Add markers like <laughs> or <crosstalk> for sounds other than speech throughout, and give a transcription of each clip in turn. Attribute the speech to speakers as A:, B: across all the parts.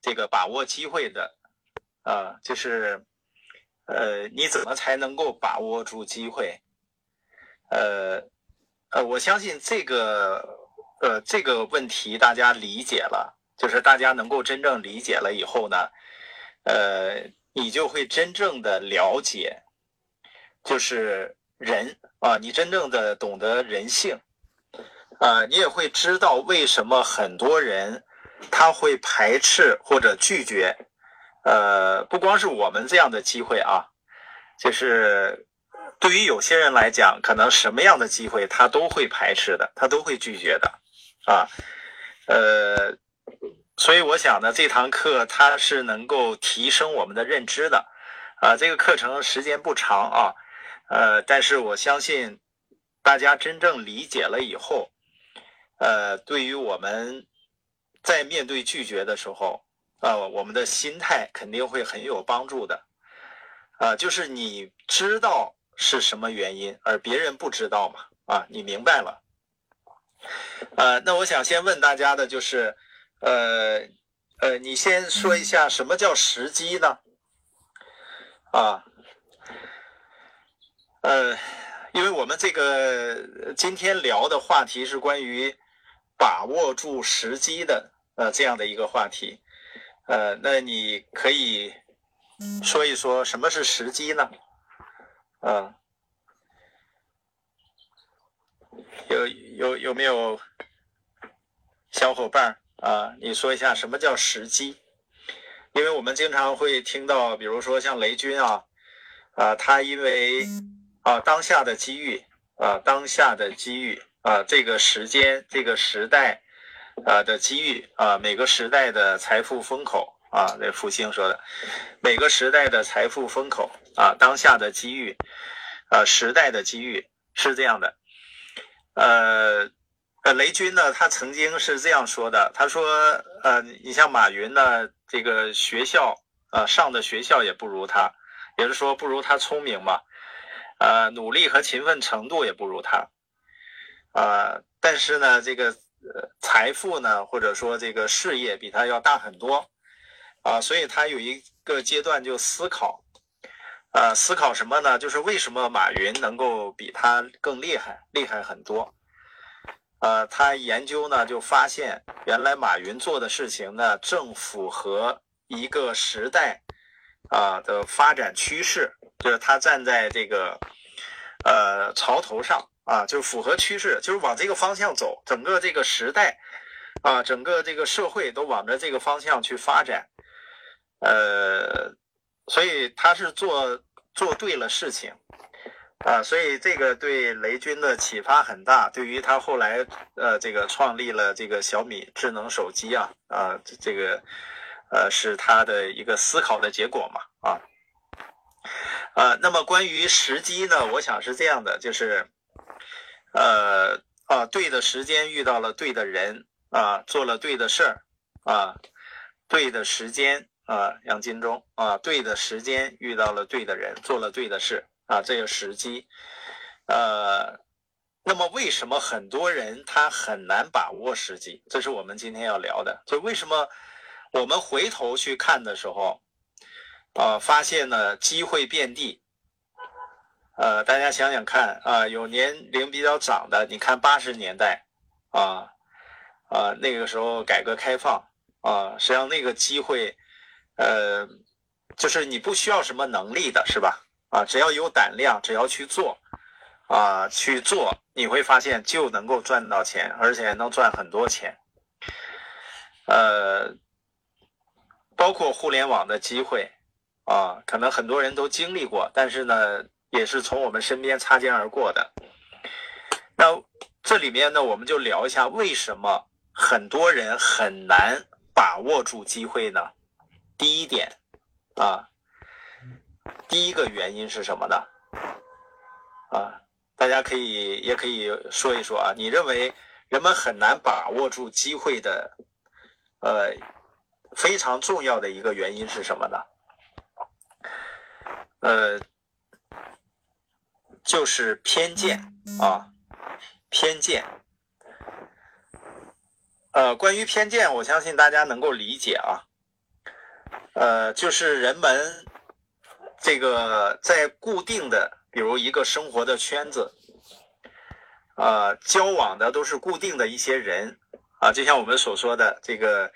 A: 这个把握机会的，啊，就是呃，你怎么才能够把握住机会？呃呃，我相信这个呃这个问题大家理解了，就是大家能够真正理解了以后呢，呃，你就会真正的了解，就是人啊，你真正的懂得人性，啊，你也会知道为什么很多人他会排斥或者拒绝，呃，不光是我们这样的机会啊，就是。对于有些人来讲，可能什么样的机会他都会排斥的，他都会拒绝的，啊，呃，所以我想呢，这堂课它是能够提升我们的认知的，啊，这个课程时间不长啊，呃，但是我相信大家真正理解了以后，呃，对于我们在面对拒绝的时候，啊，我们的心态肯定会很有帮助的，啊，就是你知道。是什么原因，而别人不知道嘛？啊，你明白了？呃，那我想先问大家的就是，呃，呃，你先说一下什么叫时机呢？啊，呃，因为我们这个今天聊的话题是关于把握住时机的，呃，这样的一个话题。呃，那你可以说一说什么是时机呢？嗯，有有有没有小伙伴啊？你说一下什么叫时机？因为我们经常会听到，比如说像雷军啊，啊，他因为啊当下的机遇啊，当下的机遇啊，这个时间这个时代啊的机遇啊，每个时代的财富风口。啊，那复兴说的，每个时代的财富风口啊，当下的机遇，呃，时代的机遇是这样的。呃，呃，雷军呢，他曾经是这样说的，他说，呃，你像马云呢，这个学校，呃，上的学校也不如他，也是说不如他聪明嘛，呃，努力和勤奋程度也不如他，啊，但是呢，这个财富呢，或者说这个事业比他要大很多。啊，所以他有一个阶段就思考，呃，思考什么呢？就是为什么马云能够比他更厉害，厉害很多？呃，他研究呢，就发现原来马云做的事情呢，正符合一个时代啊的发展趋势，就是他站在这个呃潮头上啊，就符合趋势，就是往这个方向走，整个这个时代啊，整个这个社会都往着这个方向去发展。呃，所以他是做做对了事情啊，所以这个对雷军的启发很大。对于他后来呃这个创立了这个小米智能手机啊啊这个呃是他的一个思考的结果嘛啊啊。那么关于时机呢，我想是这样的，就是呃啊对的时间遇到了对的人啊，做了对的事儿啊，对的时间。啊，杨金忠啊，对的时间遇到了对的人，做了对的事啊，这个时机。呃，那么为什么很多人他很难把握时机？这是我们今天要聊的。就为什么我们回头去看的时候，啊，发现呢机会遍地。呃，大家想想看啊，有年龄比较长的，你看八十年代啊啊，那个时候改革开放啊，实际上那个机会。呃，就是你不需要什么能力的，是吧？啊，只要有胆量，只要去做，啊，去做，你会发现就能够赚到钱，而且能赚很多钱。呃，包括互联网的机会，啊，可能很多人都经历过，但是呢，也是从我们身边擦肩而过的。那这里面呢，我们就聊一下为什么很多人很难把握住机会呢？第一点，啊，第一个原因是什么呢？啊，大家可以也可以说一说啊。你认为人们很难把握住机会的，呃，非常重要的一个原因是什么呢？呃，就是偏见啊，偏见。呃，关于偏见，我相信大家能够理解啊。呃，就是人们这个在固定的，比如一个生活的圈子，呃，交往的都是固定的一些人啊，就像我们所说的这个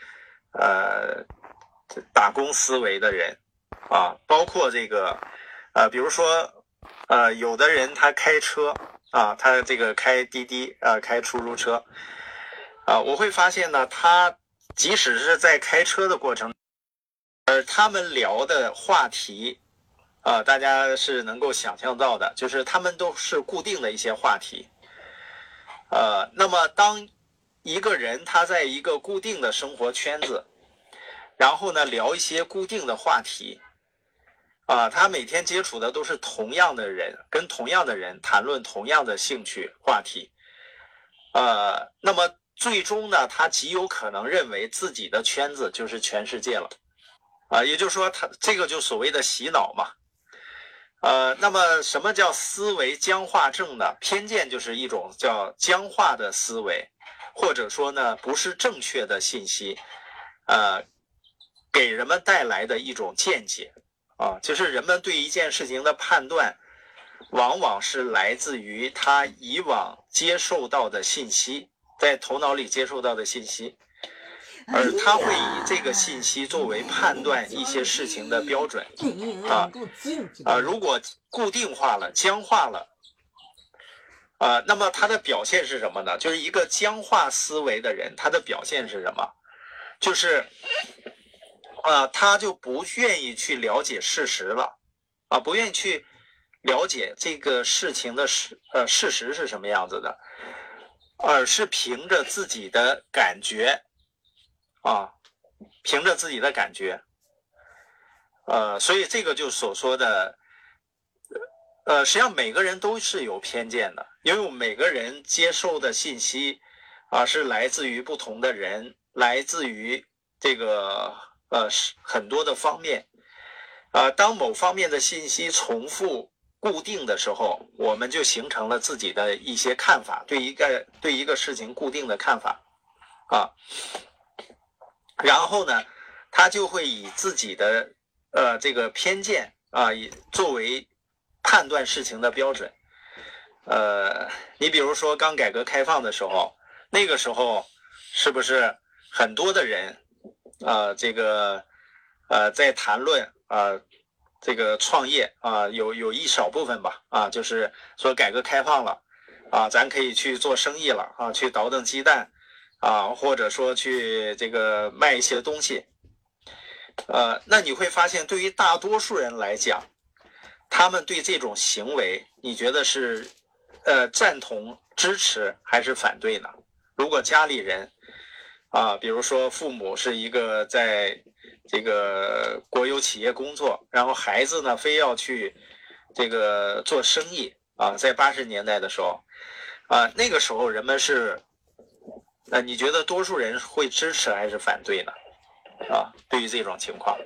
A: 呃打工思维的人啊，包括这个呃，比如说呃，有的人他开车啊，他这个开滴滴啊，开出租车啊，我会发现呢，他即使是在开车的过程。而他们聊的话题，啊，大家是能够想象到的，就是他们都是固定的一些话题，呃，那么当一个人他在一个固定的生活圈子，然后呢聊一些固定的话题，啊，他每天接触的都是同样的人，跟同样的人谈论同样的兴趣话题，呃，那么最终呢，他极有可能认为自己的圈子就是全世界了。啊，也就是说，他这个就所谓的洗脑嘛，呃，那么什么叫思维僵化症呢？偏见就是一种叫僵化的思维，或者说呢，不是正确的信息，呃，给人们带来的一种见解啊，就是人们对一件事情的判断，往往是来自于他以往接受到的信息，在头脑里接受到的信息。而他会以这个信息作为判断一些事情的标准啊啊，如果固定化了、僵化了啊，那么他的表现是什么呢？就是一个僵化思维的人，他的表现是什么？就是啊，他就不愿意去了解事实了啊，不愿意去了解这个事情的事呃事实是什么样子的，而是凭着自己的感觉。啊，凭着自己的感觉，呃，所以这个就所说的，呃，实际上每个人都是有偏见的，因为我们每个人接受的信息啊是来自于不同的人，来自于这个呃是很多的方面，啊，当某方面的信息重复固定的时候，我们就形成了自己的一些看法，对一个对一个事情固定的看法，啊。然后呢，他就会以自己的呃这个偏见啊，以作为判断事情的标准。呃，你比如说刚改革开放的时候，那个时候是不是很多的人啊，这个呃在谈论啊这个创业啊，有有一少部分吧啊，就是说改革开放了啊，咱可以去做生意了啊，去倒腾鸡蛋。啊，或者说去这个卖一些东西，呃，那你会发现，对于大多数人来讲，他们对这种行为，你觉得是呃赞同、支持还是反对呢？如果家里人啊，比如说父母是一个在这个国有企业工作，然后孩子呢非要去这个做生意啊，在八十年代的时候啊，那个时候人们是。那你觉得多数人会支持还是反对呢？啊，对于这种情况，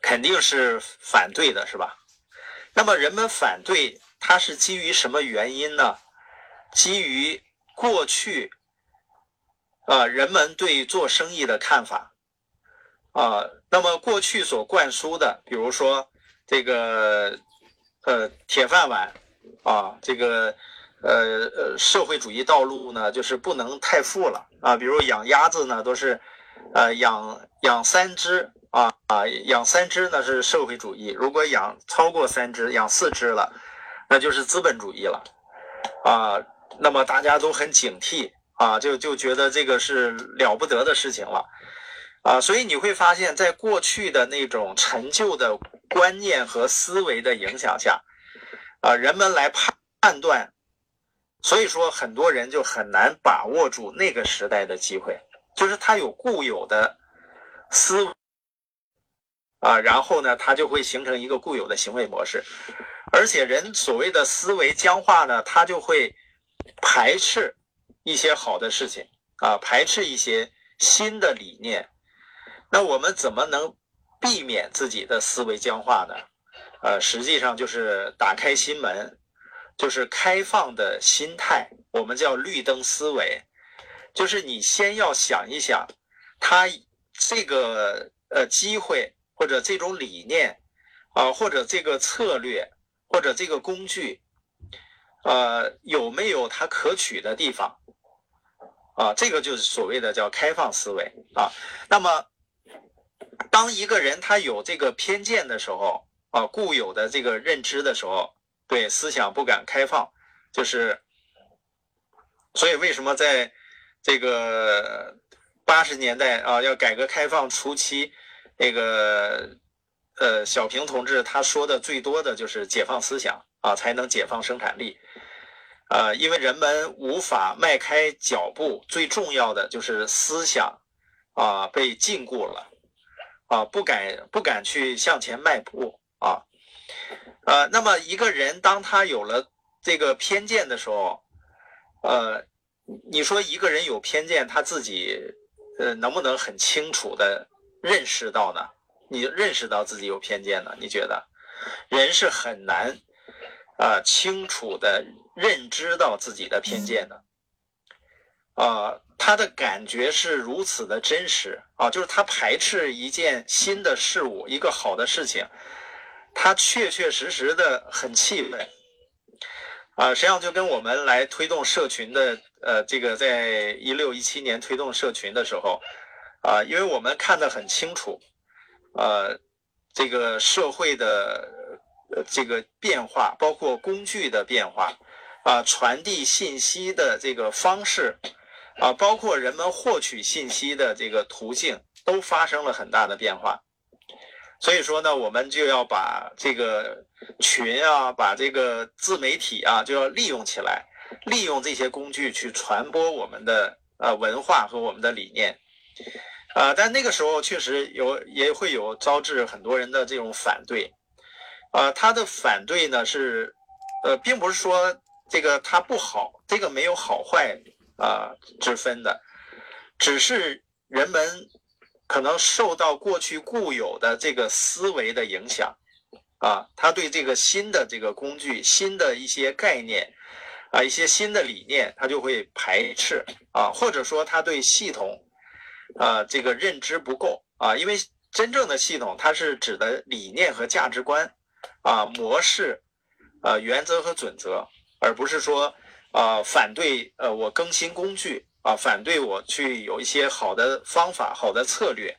A: 肯定是反对的，是吧？那么人们反对，它是基于什么原因呢？基于过去，啊，人们对做生意的看法，啊，那么过去所灌输的，比如说这个，呃，铁饭碗，啊，这个。呃呃，社会主义道路呢，就是不能太富了啊。比如养鸭子呢，都是，呃，养养三只啊啊，养三只呢是社会主义。如果养超过三只，养四只了，那就是资本主义了啊。那么大家都很警惕啊，就就觉得这个是了不得的事情了啊。所以你会发现在过去的那种陈旧的观念和思维的影响下，啊，人们来判判断。所以说，很多人就很难把握住那个时代的机会，就是他有固有的思啊，然后呢，他就会形成一个固有的行为模式，而且人所谓的思维僵化呢，他就会排斥一些好的事情啊，排斥一些新的理念。那我们怎么能避免自己的思维僵化呢？呃，实际上就是打开心门。就是开放的心态，我们叫绿灯思维，就是你先要想一想，他这个呃机会或者这种理念啊，或者这个策略或者这个工具，呃，有没有它可取的地方啊？这个就是所谓的叫开放思维啊。那么，当一个人他有这个偏见的时候啊，固有的这个认知的时候，对思想不敢开放，就是，所以为什么在这个。八十年代啊，要改革开放初期，那个呃，小平同志他说的最多的就是解放思想啊，才能解放生产力呃，因为人们无法迈开脚步，最重要的就是思想啊被禁锢了啊，不敢不敢去向前迈步啊，呃，那么一个人当他有了这个偏见的时候，呃，你说一个人有偏见，他自己。呃，能不能很清楚的认识到呢？你认识到自己有偏见呢？你觉得人是很难啊清楚的认知到自己的偏见的啊，他的感觉是如此的真实啊，就是他排斥一件新的事物，一个好的事情，他确确实实的很气愤啊。实际上就跟我们来推动社群的。呃，这个在一六一七年推动社群的时候，啊，因为我们看得很清楚，呃，这个社会的这个变化，包括工具的变化，啊，传递信息的这个方式，啊，包括人们获取信息的这个途径，都发生了很大的变化。所以说呢，我们就要把这个群啊，把这个自媒体啊，就要利用起来。利用这些工具去传播我们的呃文化和我们的理念，啊，但那个时候确实有也会有招致很多人的这种反对，啊，他的反对呢是，呃，并不是说这个他不好，这个没有好坏啊之分的，只是人们可能受到过去固有的这个思维的影响，啊，他对这个新的这个工具、新的一些概念。啊，一些新的理念，他就会排斥啊，或者说他对系统，啊，这个认知不够啊，因为真正的系统，它是指的理念和价值观，啊，模式，啊，原则和准则，而不是说啊，反对呃我更新工具啊，反对我去有一些好的方法、好的策略。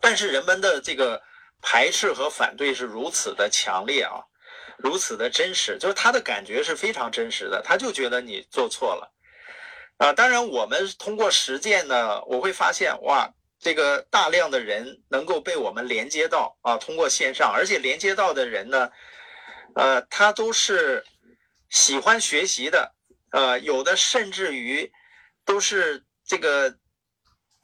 A: 但是人们的这个排斥和反对是如此的强烈啊。如此的真实，就是他的感觉是非常真实的，他就觉得你做错了，啊，当然我们通过实践呢，我会发现哇，这个大量的人能够被我们连接到啊，通过线上，而且连接到的人呢，呃，他都是喜欢学习的，呃，有的甚至于都是这个，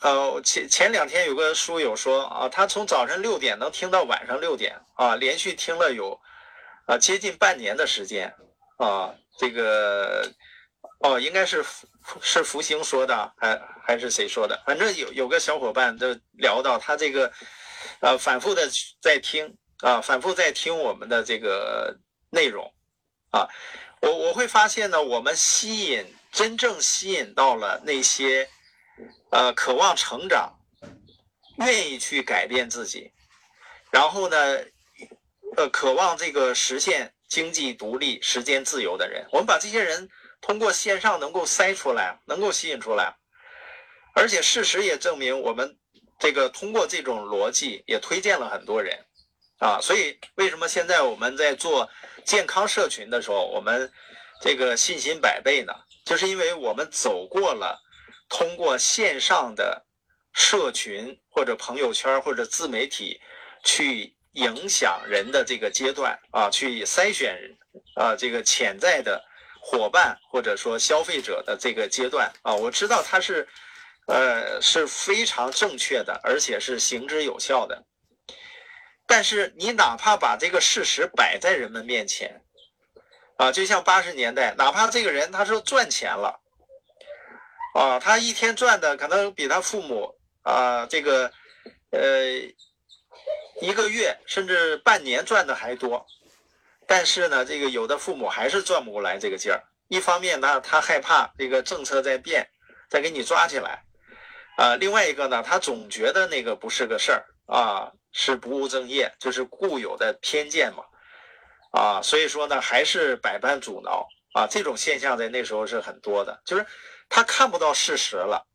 A: 呃，前前两天有个书友说啊，他从早上六点能听到晚上六点啊，连续听了有。啊，接近半年的时间，啊，这个，哦，应该是是福星说的，还还是谁说的？反正有有个小伙伴就聊到他这个，呃，反复的在听啊，反复在听我们的这个内容，啊，我我会发现呢，我们吸引真正吸引到了那些，呃，渴望成长，愿意去改变自己，然后呢。呃，渴望这个实现经济独立、时间自由的人，我们把这些人通过线上能够筛出来，能够吸引出来，而且事实也证明，我们这个通过这种逻辑也推荐了很多人，啊，所以为什么现在我们在做健康社群的时候，我们这个信心百倍呢？就是因为我们走过了通过线上的社群或者朋友圈或者自媒体去。影响人的这个阶段啊，去筛选啊这个潜在的伙伴或者说消费者的这个阶段啊，我知道它是呃是非常正确的，而且是行之有效的。但是你哪怕把这个事实摆在人们面前啊，就像八十年代，哪怕这个人他说赚钱了啊，他一天赚的可能比他父母啊这个呃。一个月甚至半年赚的还多，但是呢，这个有的父母还是转不过来这个劲儿。一方面呢，他害怕这个政策在变，再给你抓起来；啊，另外一个呢，他总觉得那个不是个事儿啊，是不务正业，就是固有的偏见嘛，啊，所以说呢，还是百般阻挠。啊，这种现象在那时候是很多的，就是他看不到事实了，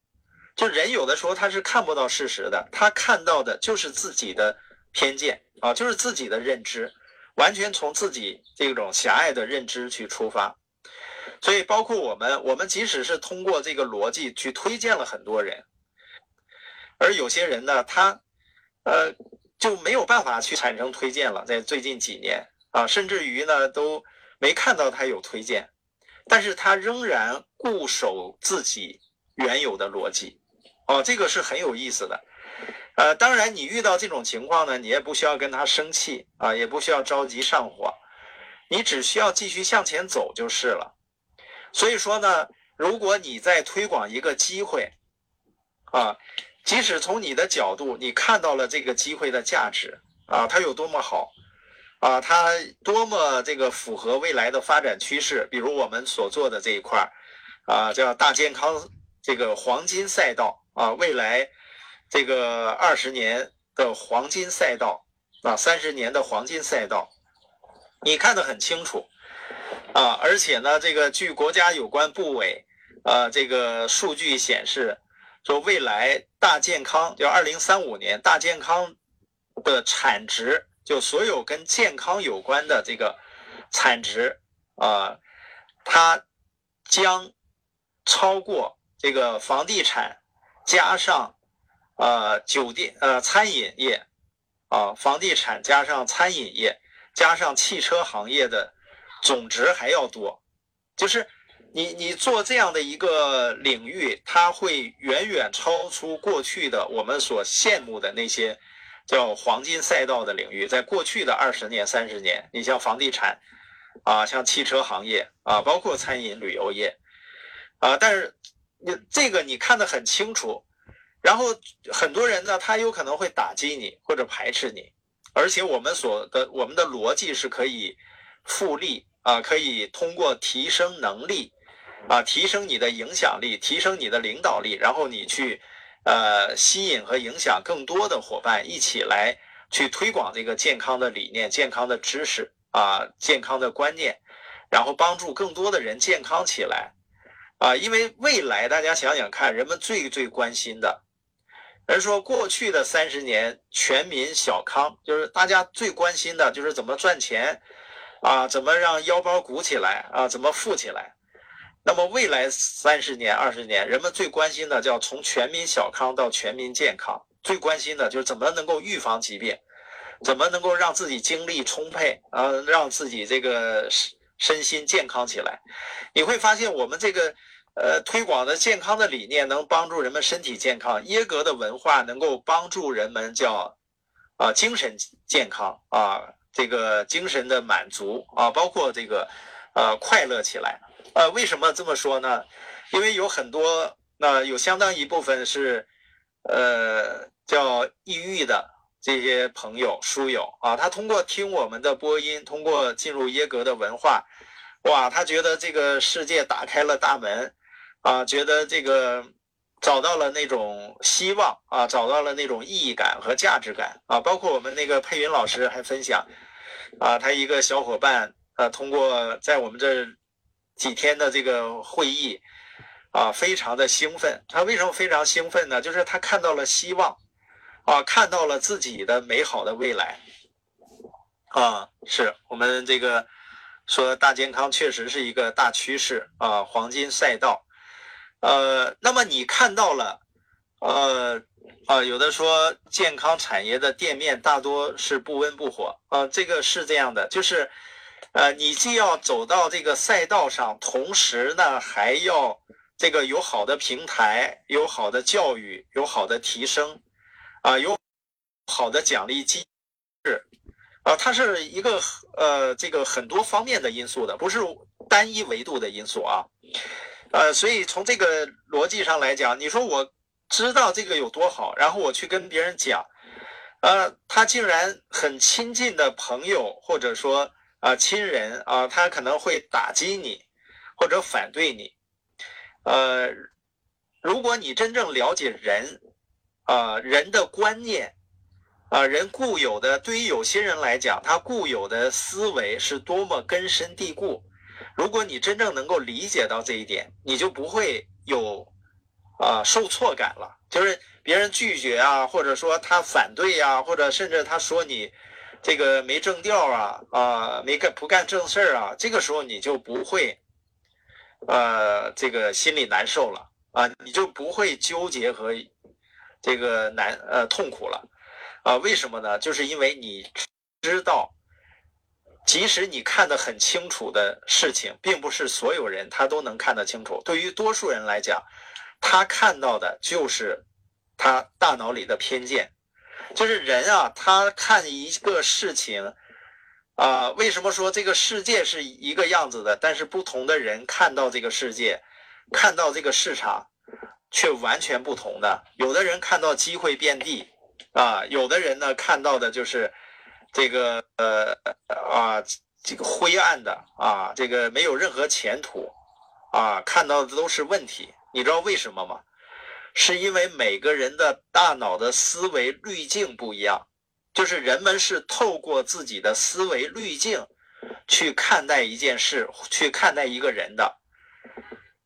A: 就人有的时候他是看不到事实的，他看到的就是自己的偏见啊，就是自己的认知，完全从自己这种狭隘的认知去出发，所以包括我们，我们即使是通过这个逻辑去推荐了很多人。而有些人呢，他，呃，就没有办法去产生推荐了。在最近几年啊，甚至于呢，都没看到他有推荐，但是他仍然固守自己原有的逻辑，哦，这个是很有意思的。呃，当然，你遇到这种情况呢，你也不需要跟他生气啊，也不需要着急上火，你只需要继续向前走就是了。所以说呢，如果你在推广一个机会，啊。即使从你的角度，你看到了这个机会的价值啊，它有多么好啊，它多么这个符合未来的发展趋势。比如我们所做的这一块儿啊，叫大健康这个黄金赛道啊，未来这个二十年的黄金赛道啊，三十年的黄金赛道，你看得很清楚啊。而且呢，这个据国家有关部委啊，这个数据显示。说未来大健康，就二零三五年大健康的产值，就所有跟健康有关的这个产值啊，它将超过这个房地产加上呃酒店呃餐饮业啊，房地产加上餐饮业加上汽车行业的总值还要多，就是。你你做这样的一个领域，它会远远超出过去的我们所羡慕的那些叫黄金赛道的领域。在过去的二十年、三十年，你像房地产啊，像汽车行业啊，包括餐饮、旅游业啊，但是你这个你看得很清楚，然后很多人呢，他有可能会打击你或者排斥你，而且我们所的我们的逻辑是可以复利啊，可以通过提升能力。啊，提升你的影响力，提升你的领导力，然后你去，呃，吸引和影响更多的伙伴一起来去推广这个健康的理念、健康的知识啊、健康的观念，然后帮助更多的人健康起来啊。因为未来大家想想看，人们最最关心的，人说过去的三十年全民小康，就是大家最关心的就是怎么赚钱啊，怎么让腰包鼓起来啊，怎么富起来。那么未来三十年、二十年，人们最关心的叫从全民小康到全民健康，最关心的就是怎么能够预防疾病，怎么能够让自己精力充沛啊，让自己这个身身心健康起来。你会发现，我们这个呃推广的健康的理念能帮助人们身体健康，耶格的文化能够帮助人们叫啊精神健康啊，这个精神的满足啊，包括这个呃快乐起来。呃，为什么这么说呢？因为有很多，那有相当一部分是，呃，叫抑郁的这些朋友、书友啊，他通过听我们的播音，通过进入耶格的文化，哇，他觉得这个世界打开了大门，啊，觉得这个找到了那种希望啊，找到了那种意义感和价值感啊，包括我们那个佩云老师还分享，啊，他一个小伙伴，呃，通过在我们这。几天的这个会议，啊，非常的兴奋。他为什么非常兴奋呢？就是他看到了希望，啊，看到了自己的美好的未来，啊，是我们这个说大健康确实是一个大趋势啊，黄金赛道。呃，那么你看到了，呃，啊，有的说健康产业的店面大多是不温不火，啊，这个是这样的，就是。呃，你既要走到这个赛道上，同时呢，还要这个有好的平台，有好的教育，有好的提升，啊，有好的奖励机制，啊，它是一个呃这个很多方面的因素的，不是单一维度的因素啊，呃，所以从这个逻辑上来讲，你说我知道这个有多好，然后我去跟别人讲，呃，他竟然很亲近的朋友，或者说。啊，亲人啊，他可能会打击你，或者反对你，呃，如果你真正了解人，啊，人的观念，啊，人固有的，对于有些人来讲，他固有的思维是多么根深蒂固。如果你真正能够理解到这一点，你就不会有啊受挫感了。就是别人拒绝啊，或者说他反对呀，或者甚至他说你这个没正调啊，啊，没干不干正事儿啊，这个时候你就不会。呃，这个心里难受了啊，你就不会纠结和这个难呃痛苦了啊？为什么呢？就是因为你知道，即使你看得很清楚的事情，并不是所有人他都能看得清楚。对于多数人来讲，他看到的就是他大脑里的偏见，就是人啊，他看一个事情。啊，为什么说这个世界是一个样子的？但是不同的人看到这个世界，看到这个市场，却完全不同的。有的人看到机会遍地，啊，有的人呢看到的就是这个呃啊这个灰暗的啊，这个没有任何前途，啊，看到的都是问题。你知道为什么吗？是因为每个人的大脑的思维滤镜不一样。就是人们是透过自己的思维滤镜去看待一件事，去看待一个人的，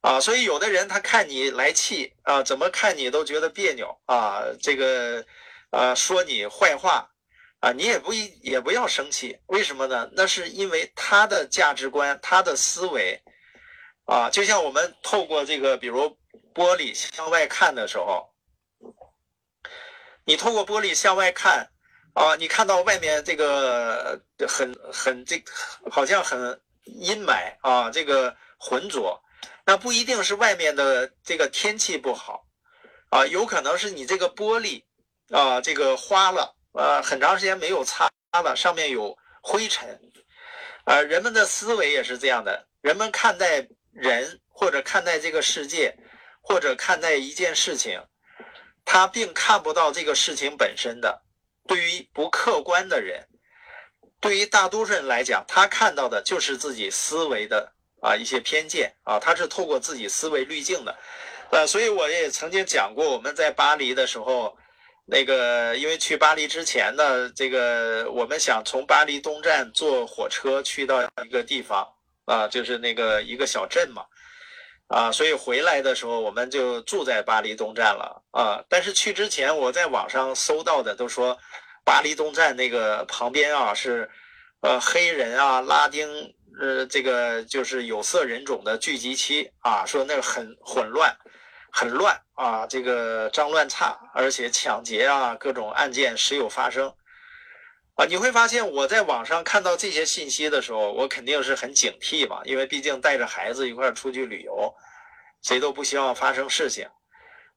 A: 啊，所以有的人他看你来气啊，怎么看你都觉得别扭啊，这个，啊，说你坏话啊，你也不一也不要生气，为什么呢？那是因为他的价值观，他的思维，啊，就像我们透过这个，比如玻璃向外看的时候，你透过玻璃向外看。啊，你看到外面这个很很这好像很阴霾啊，这个浑浊，那不一定是外面的这个天气不好啊，有可能是你这个玻璃啊，这个花了，呃，很长时间没有擦了，上面有灰尘。呃，人们的思维也是这样的，人们看待人或者看待这个世界或者看待一件事情，他并看不到这个事情本身的。对于不客观的人，对于大多数人来讲，他看到的就是自己思维的啊一些偏见啊，他是透过自己思维滤镜的，呃，所以我也曾经讲过，我们在巴黎的时候，那个因为去巴黎之前呢，这个我们想从巴黎东站坐火车去到一个地方啊，就是那个一个小镇嘛。啊，所以回来的时候我们就住在巴黎东站了啊。但是去之前，我在网上搜到的都说，巴黎东站那个旁边啊是，呃，黑人啊、拉丁呃这个就是有色人种的聚集区啊，说那很混乱，很乱啊，这个脏乱差，而且抢劫啊各种案件时有发生。啊，你会发现我在网上看到这些信息的时候，我肯定是很警惕嘛，因为毕竟带着孩子一块儿出去旅游，谁都不希望发生事情。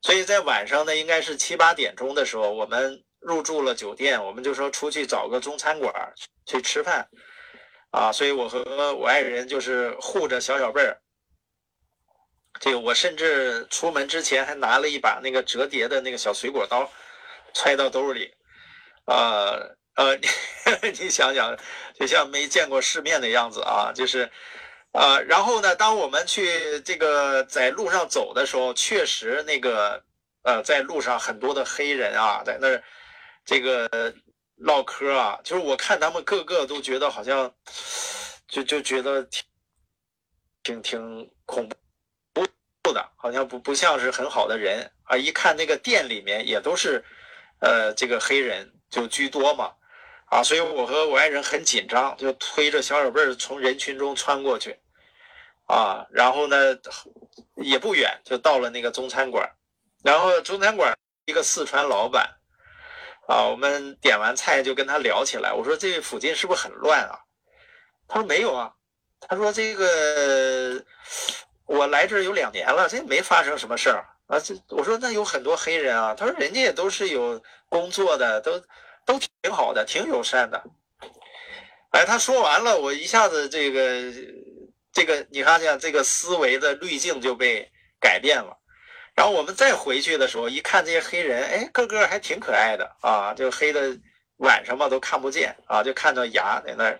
A: 所以在晚上呢，应该是七八点钟的时候，我们入住了酒店，我们就说出去找个中餐馆去吃饭。啊，所以我和我爱人就是护着小小贝儿。这个我甚至出门之前还拿了一把那个折叠的那个小水果刀，揣到兜里，啊。呃，<laughs> 你你想想，就像没见过世面的样子啊，就是，呃，然后呢，当我们去这个在路上走的时候，确实那个，呃，在路上很多的黑人啊，在那儿这个唠嗑啊，就是我看他们个个都觉得好像，就就觉得挺挺挺恐怖的，好像不不像是很好的人啊。一看那个店里面也都是，呃，这个黑人就居多嘛。啊，所以我和我爱人很紧张，就推着小小贝儿从人群中穿过去，啊，然后呢，也不远就到了那个中餐馆，然后中餐馆一个四川老板，啊，我们点完菜就跟他聊起来，我说这附近是不是很乱啊？他说没有啊，他说这个我来这儿有两年了，这没发生什么事儿啊。这我说那有很多黑人啊，他说人家也都是有工作的，都。都挺好的，挺友善的。哎，他说完了，我一下子这个这个，你看见这个思维的滤镜就被改变了。然后我们再回去的时候，一看这些黑人，哎，个个还挺可爱的啊，就黑的晚上嘛都看不见啊，就看到牙在那儿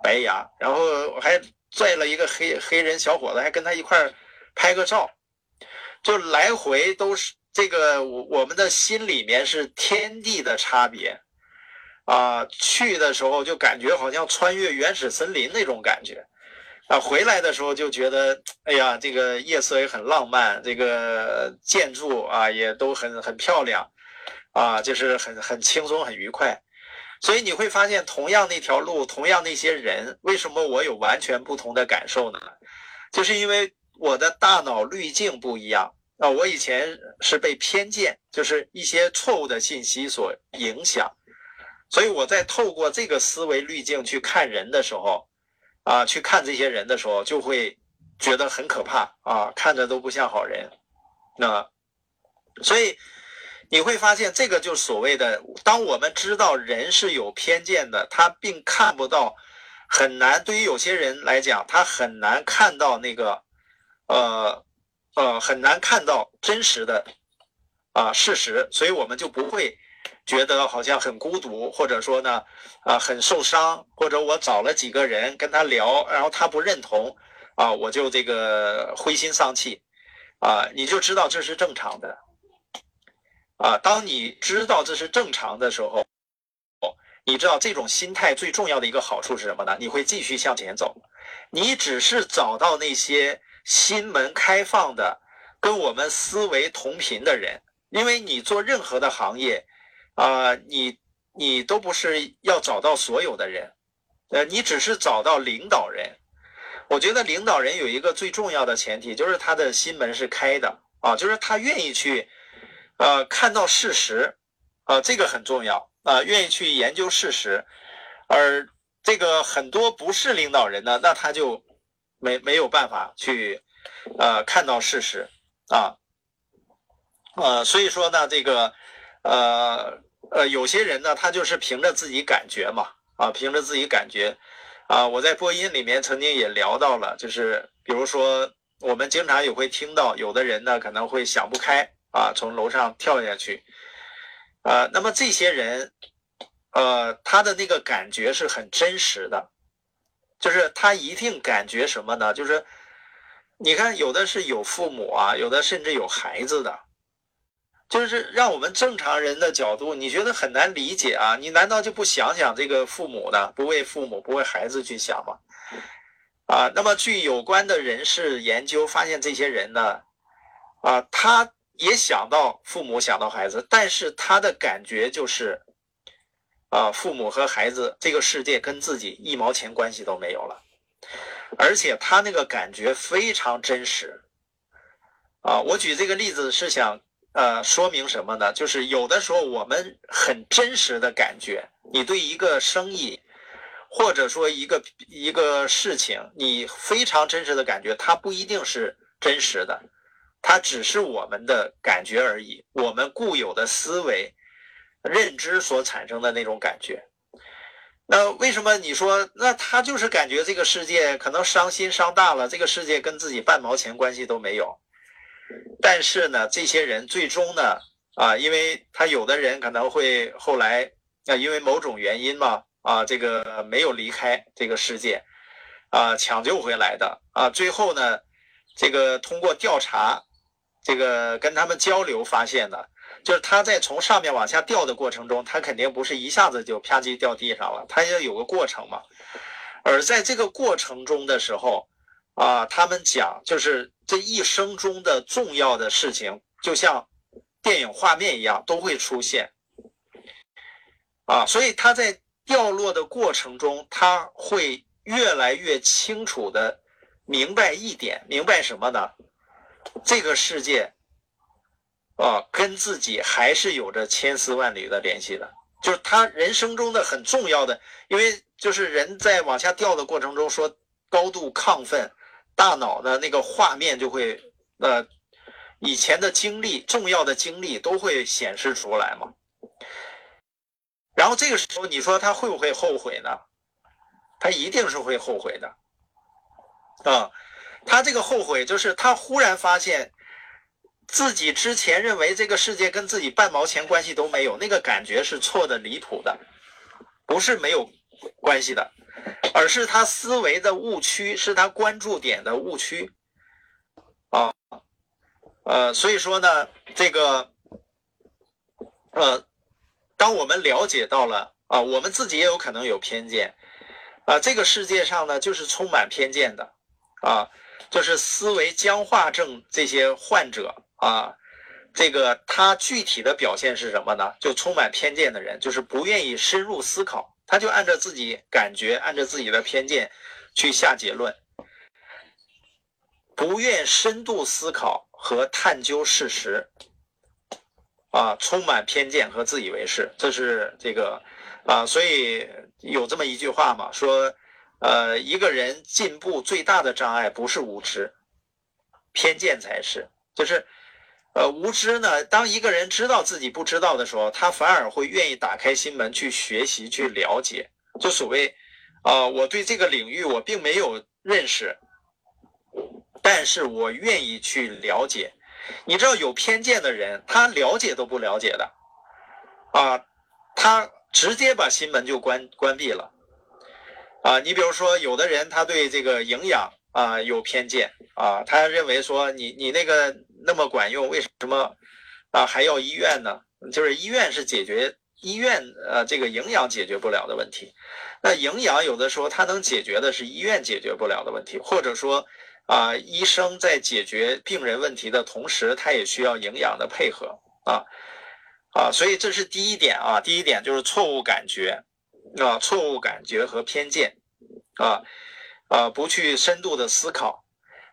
A: 白牙。然后我还拽了一个黑黑人小伙子，还跟他一块拍个照。就来回都是这个我我们的心里面是天地的差别啊，去的时候就感觉好像穿越原始森林那种感觉。啊，回来的时候就觉得，哎呀，这个夜色也很浪漫，这个建筑啊也都很很漂亮，啊，就是很很轻松很愉快。所以你会发现，同样那条路，同样那些人，为什么我有完全不同的感受呢？就是因为我的大脑滤镜不一样啊。我以前是被偏见，就是一些错误的信息所影响，所以我在透过这个思维滤镜去看人的时候。啊，去看这些人的时候，就会觉得很可怕啊，看着都不像好人。那所以你会发现，这个就是所谓的，当我们知道人是有偏见的，他并看不到，很难。对于有些人来讲，他很难看到那个，呃呃，很难看到真实的啊事实，所以我们就不会。觉得好像很孤独，或者说呢，啊，很受伤，或者我找了几个人跟他聊，然后他不认同，啊，我就这个灰心丧气，啊，你就知道这是正常的，啊，当你知道这是正常的时候，你知道这种心态最重要的一个好处是什么呢？你会继续向前走，你只是找到那些心门开放的，跟我们思维同频的人，因为你做任何的行业。啊，你你都不是要找到所有的人，呃，你只是找到领导人。我觉得领导人有一个最重要的前提，就是他的心门是开的啊，就是他愿意去，呃，看到事实，啊，这个很重要啊，愿意去研究事实。而这个很多不是领导人呢，那他就没没有办法去，呃，看到事实啊，呃，所以说呢，这个。呃呃，有些人呢，他就是凭着自己感觉嘛，啊，凭着自己感觉，啊，我在播音里面曾经也聊到了，就是比如说，我们经常也会听到，有的人呢可能会想不开啊，从楼上跳下去，啊，那么这些人，呃，他的那个感觉是很真实的，就是他一定感觉什么呢？就是，你看，有的是有父母啊，有的甚至有孩子的。就是让我们正常人的角度，你觉得很难理解啊？你难道就不想想这个父母呢？不为父母，不为孩子去想吗？啊，那么据有关的人士研究发现，这些人呢，啊，他也想到父母，想到孩子，但是他的感觉就是，啊，父母和孩子这个世界跟自己一毛钱关系都没有了，而且他那个感觉非常真实。啊，我举这个例子是想。呃，说明什么呢？就是有的时候我们很真实的感觉，你对一个生意，或者说一个一个事情，你非常真实的感觉，它不一定是真实的，它只是我们的感觉而已，我们固有的思维、认知所产生的那种感觉。那为什么你说，那他就是感觉这个世界可能伤心伤大了，这个世界跟自己半毛钱关系都没有？但是呢，这些人最终呢，啊，因为他有的人可能会后来啊，因为某种原因嘛，啊，这个没有离开这个世界，啊，抢救回来的啊，最后呢，这个通过调查，这个跟他们交流发现的，就是他在从上面往下掉的过程中，他肯定不是一下子就啪叽掉地上了，他要有个过程嘛，而在这个过程中的时候。啊，他们讲就是这一生中的重要的事情，就像电影画面一样都会出现。啊，所以他在掉落的过程中，他会越来越清楚的明白一点，明白什么呢？这个世界啊，跟自己还是有着千丝万缕的联系的。就是他人生中的很重要的，因为就是人在往下掉的过程中，说高度亢奋。大脑的那个画面就会，呃，以前的经历、重要的经历都会显示出来嘛。然后这个时候，你说他会不会后悔呢？他一定是会后悔的。啊，他这个后悔就是他忽然发现自己之前认为这个世界跟自己半毛钱关系都没有，那个感觉是错的离谱的，不是没有关系的。而是他思维的误区，是他关注点的误区，啊，呃，所以说呢，这个，呃，当我们了解到了啊，我们自己也有可能有偏见，啊，这个世界上呢，就是充满偏见的，啊，就是思维僵化症这些患者啊，这个他具体的表现是什么呢？就充满偏见的人，就是不愿意深入思考，他就按照自己感觉，按照自己的偏见去下结论，不愿深度思考。和探究事实，啊，充满偏见和自以为是，这是这个，啊，所以有这么一句话嘛，说，呃，一个人进步最大的障碍不是无知，偏见才是。就是，呃，无知呢，当一个人知道自己不知道的时候，他反而会愿意打开心门去学习、去了解。就所谓，啊，我对这个领域我并没有认识。但是我愿意去了解，你知道有偏见的人，他了解都不了解的，啊，他直接把心门就关关闭了，啊，你比如说有的人他对这个营养啊有偏见啊，他认为说你你那个那么管用，为什么啊还要医院呢？就是医院是解决医院呃这个营养解决不了的问题，那营养有的时候它能解决的是医院解决不了的问题，或者说。啊，医生在解决病人问题的同时，他也需要营养的配合啊啊，所以这是第一点啊。第一点就是错误感觉啊，错误感觉和偏见啊啊，不去深度的思考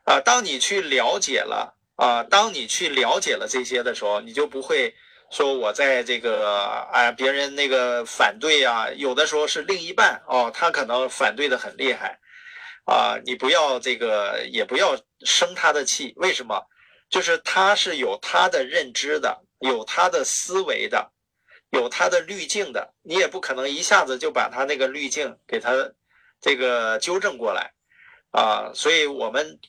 A: 啊。当你去了解了啊，当你去了解了这些的时候，你就不会说我在这个啊别人那个反对啊，有的时候是另一半哦，他可能反对的很厉害。啊，你不要这个，也不要生他的气。为什么？就是他是有他的认知的，有他的思维的，有他的滤镜的。你也不可能一下子就把他那个滤镜给他这个纠正过来啊。所以，我们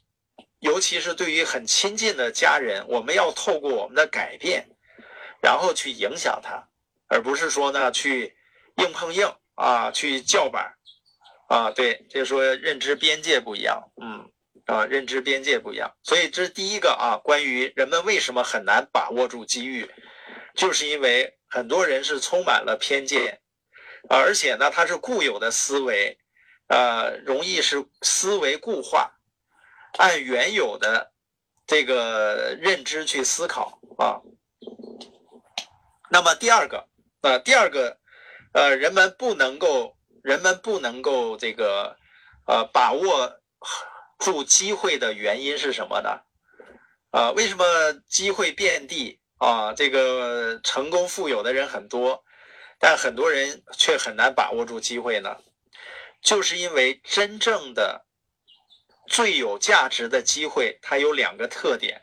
A: 尤其是对于很亲近的家人，我们要透过我们的改变，然后去影响他，而不是说呢去硬碰硬啊，去叫板。啊，对，就是说认知边界不一样，嗯，啊，认知边界不一样，所以这是第一个啊。关于人们为什么很难把握住机遇，就是因为很多人是充满了偏见，而且呢，他是固有的思维，呃，容易是思维固化，按原有的这个认知去思考啊。那么第二个，呃，第二个，呃，人们不能够。人们不能够这个，呃，把握住机会的原因是什么呢？啊，为什么机会遍地啊？这个成功富有的人很多，但很多人却很难把握住机会呢？就是因为真正的最有价值的机会，它有两个特点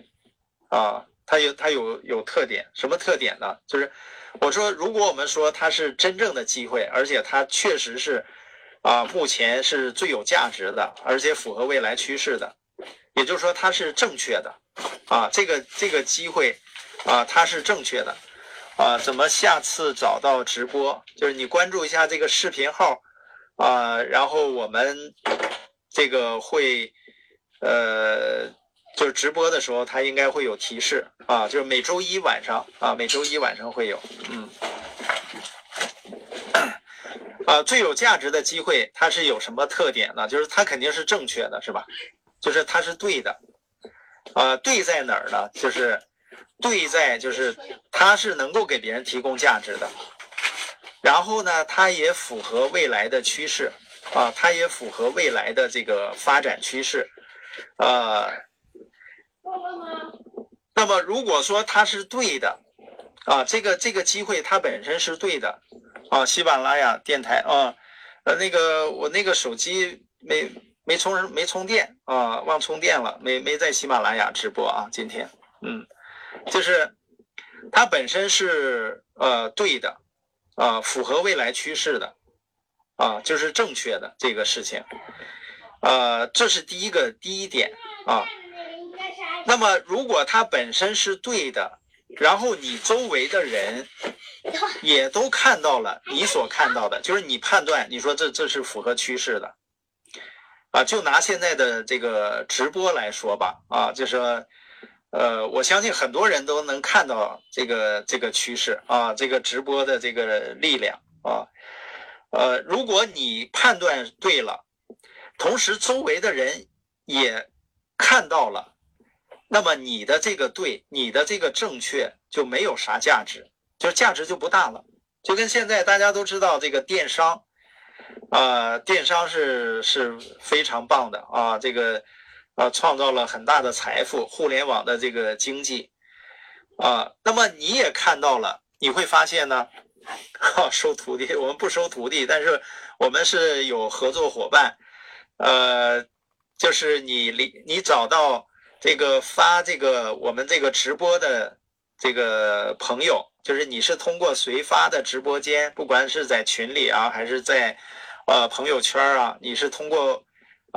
A: 啊，它有它有有特点，什么特点呢？就是。我说，如果我们说它是真正的机会，而且它确实是，啊，目前是最有价值的，而且符合未来趋势的，也就是说它是正确的，啊，这个这个机会，啊，它是正确的，啊，怎么下次找到直播？就是你关注一下这个视频号，啊，然后我们这个会，呃。就是直播的时候，它应该会有提示啊，就是每周一晚上啊，每周一晚上会有，嗯，啊，最有价值的机会，它是有什么特点呢？就是它肯定是正确的，是吧？就是它是对的，啊，对在哪儿呢？就是对在就是它是能够给别人提供价值的，然后呢，它也符合未来的趋势，啊，它也符合未来的这个发展趋势，啊。那么，如果说它是对的，啊，这个这个机会它本身是对的，啊，喜马拉雅电台啊，呃，那个我那个手机没没充没充电啊，忘充电了，没没在喜马拉雅直播啊，今天，嗯，就是它本身是呃对的，啊，符合未来趋势的，啊，就是正确的这个事情，呃，这是第一个第一点啊。那么，如果它本身是对的，然后你周围的人也都看到了你所看到的，就是你判断，你说这这是符合趋势的，啊，就拿现在的这个直播来说吧，啊，就说，呃，我相信很多人都能看到这个这个趋势啊，这个直播的这个力量啊。呃，如果你判断对了，同时周围的人也看到了，那么你的这个对，你的这个正确就没有啥价值，就价值就不大了。就跟现在大家都知道这个电商，啊，电商是是非常棒的啊，这个啊创造了很大的财富，互联网的这个经济啊，那么你也看到了，你会发现呢。<laughs> 收徒弟，我们不收徒弟，但是我们是有合作伙伴。呃，就是你你你找到这个发这个我们这个直播的这个朋友，就是你是通过随发的直播间，不管是在群里啊，还是在呃朋友圈啊，你是通过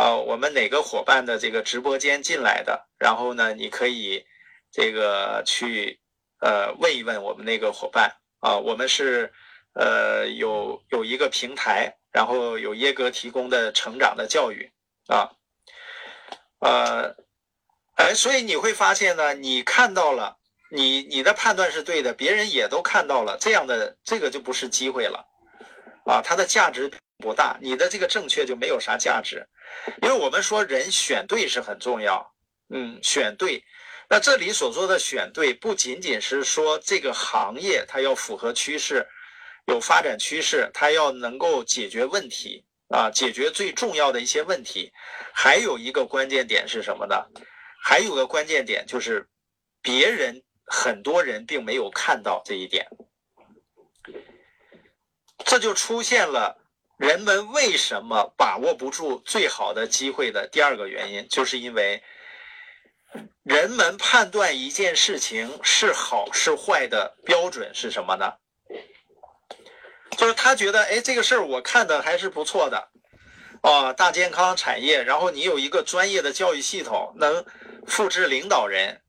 A: 啊我们哪个伙伴的这个直播间进来的，然后呢，你可以这个去呃问一问我们那个伙伴。啊，我们是，呃，有有一个平台，然后有耶格提供的成长的教育，啊，呃，哎，所以你会发现呢，你看到了，你你的判断是对的，别人也都看到了，这样的这个就不是机会了，啊，它的价值不大，你的这个正确就没有啥价值，因为我们说人选对是很重要，嗯，选对。那这里所说的选对，不仅仅是说这个行业它要符合趋势，有发展趋势，它要能够解决问题啊，解决最重要的一些问题。还有一个关键点是什么呢？还有个关键点就是，别人很多人并没有看到这一点，这就出现了人们为什么把握不住最好的机会的第二个原因，就是因为。人们判断一件事情是好是坏的标准是什么呢？就是他觉得，哎，这个事儿我看的还是不错的，啊，大健康产业，然后你有一个专业的教育系统，能复制领导人，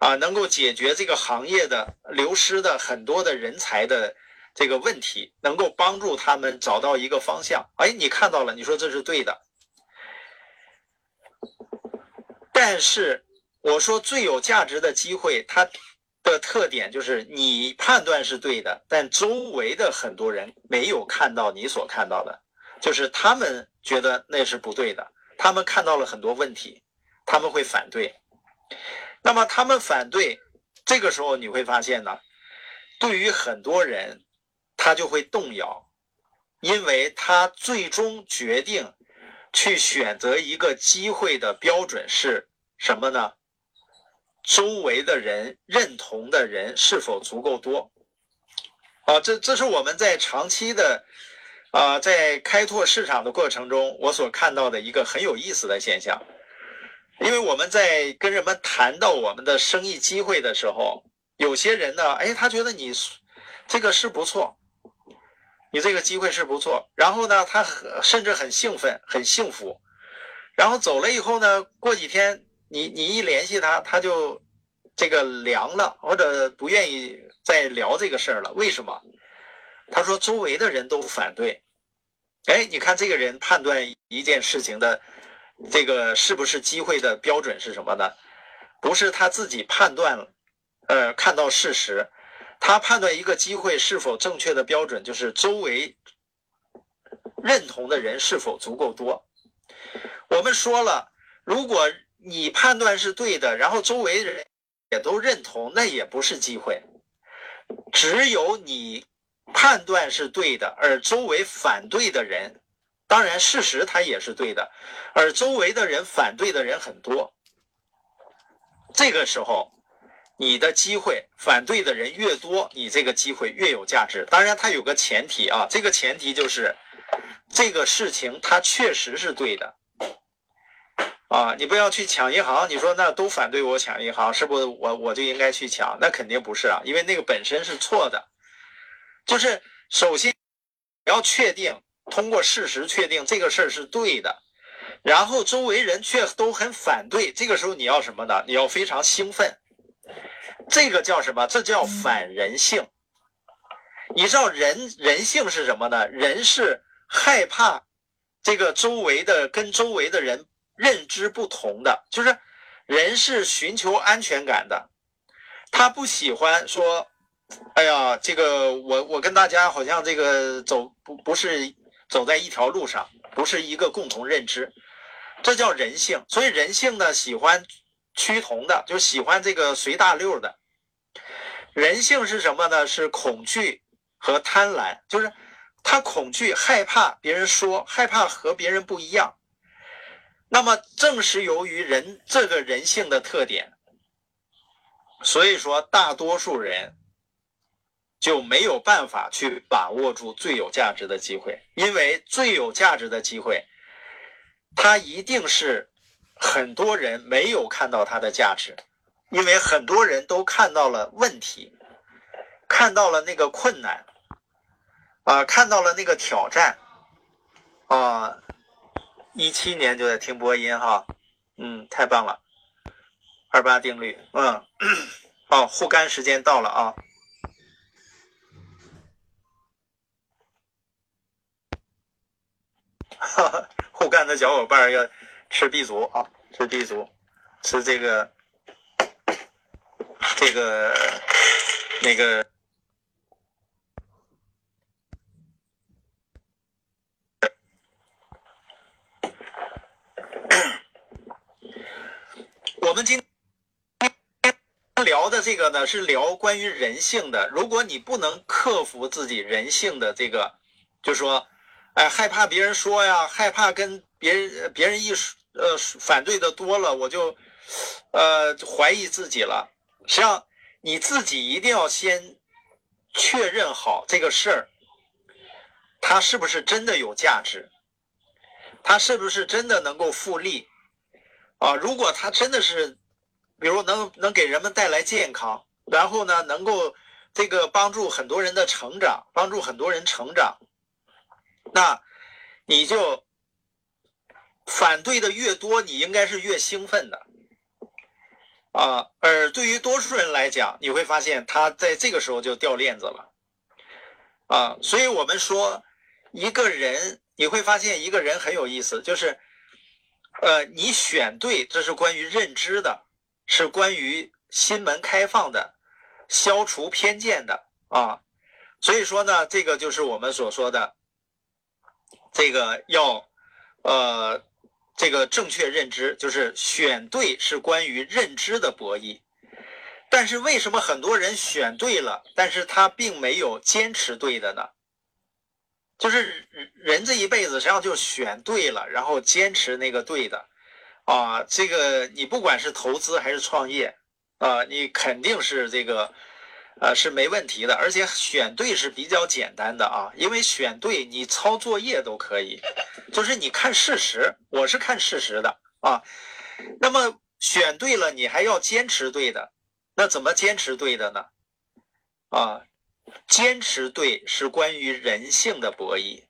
A: 啊，能够解决这个行业的流失的很多的人才的这个问题，能够帮助他们找到一个方向。哎，你看到了，你说这是对的，但是。我说最有价值的机会，它的特点就是你判断是对的，但周围的很多人没有看到你所看到的，就是他们觉得那是不对的，他们看到了很多问题，他们会反对。那么他们反对，这个时候你会发现呢，对于很多人，他就会动摇，因为他最终决定去选择一个机会的标准是什么呢？周围的人认同的人是否足够多？啊，这这是我们在长期的啊，在开拓市场的过程中，我所看到的一个很有意思的现象。因为我们在跟人们谈到我们的生意机会的时候，有些人呢，哎，他觉得你这个是不错，你这个机会是不错，然后呢，他甚至很兴奋，很幸福，然后走了以后呢，过几天。你你一联系他，他就这个凉了，或者不愿意再聊这个事儿了。为什么？他说周围的人都反对。哎，你看这个人判断一件事情的这个是不是机会的标准是什么呢？不是他自己判断，呃，看到事实，他判断一个机会是否正确的标准就是周围认同的人是否足够多。我们说了，如果。你判断是对的，然后周围人也都认同，那也不是机会。只有你判断是对的，而周围反对的人，当然事实他也是对的，而周围的人反对的人很多。这个时候，你的机会反对的人越多，你这个机会越有价值。当然，它有个前提啊，这个前提就是这个事情它确实是对的。啊，你不要去抢银行，你说那都反对我抢银行，是不是我我就应该去抢？那肯定不是啊，因为那个本身是错的。就是首先要确定，通过事实确定这个事儿是对的，然后周围人却都很反对，这个时候你要什么呢？你要非常兴奋，这个叫什么？这叫反人性。你知道人人性是什么呢？人是害怕这个周围的跟周围的人。认知不同的，就是人是寻求安全感的，他不喜欢说，哎呀，这个我我跟大家好像这个走不不是走在一条路上，不是一个共同认知，这叫人性。所以人性呢，喜欢趋同的，就喜欢这个随大溜的。人性是什么呢？是恐惧和贪婪，就是他恐惧、害怕别人说，害怕和别人不一样。那么，正是由于人这个人性的特点，所以说大多数人就没有办法去把握住最有价值的机会，因为最有价值的机会，它一定是很多人没有看到它的价值，因为很多人都看到了问题，看到了那个困难，啊，看到了那个挑战，啊。一七年就在听播音哈，嗯，太棒了，二八定律，嗯，哦，<laughs> 护肝时间到了啊，护肝的小伙伴要吃 B 族啊，吃 B 族，吃这个这个那个。我们今天聊的这个呢，是聊关于人性的。如果你不能克服自己人性的这个，就说，哎，害怕别人说呀，害怕跟别人别人一说，呃，反对的多了，我就，呃，怀疑自己了。实际上，你自己一定要先确认好这个事儿，它是不是真的有价值，它是不是真的能够复利。啊，如果它真的是，比如能能给人们带来健康，然后呢，能够这个帮助很多人的成长，帮助很多人成长，那你就反对的越多，你应该是越兴奋的啊。而对于多数人来讲，你会发现他在这个时候就掉链子了啊。所以我们说，一个人你会发现一个人很有意思，就是。呃，你选对，这是关于认知的，是关于心门开放的，消除偏见的啊。所以说呢，这个就是我们所说的，这个要，呃，这个正确认知，就是选对是关于认知的博弈。但是为什么很多人选对了，但是他并没有坚持对的呢？就是人这一辈子，实际上就选对了，然后坚持那个对的，啊，这个你不管是投资还是创业，啊，你肯定是这个，呃，是没问题的，而且选对是比较简单的啊，因为选对你抄作业都可以，就是你看事实，我是看事实的啊，那么选对了，你还要坚持对的，那怎么坚持对的呢？啊？坚持对是关于人性的博弈。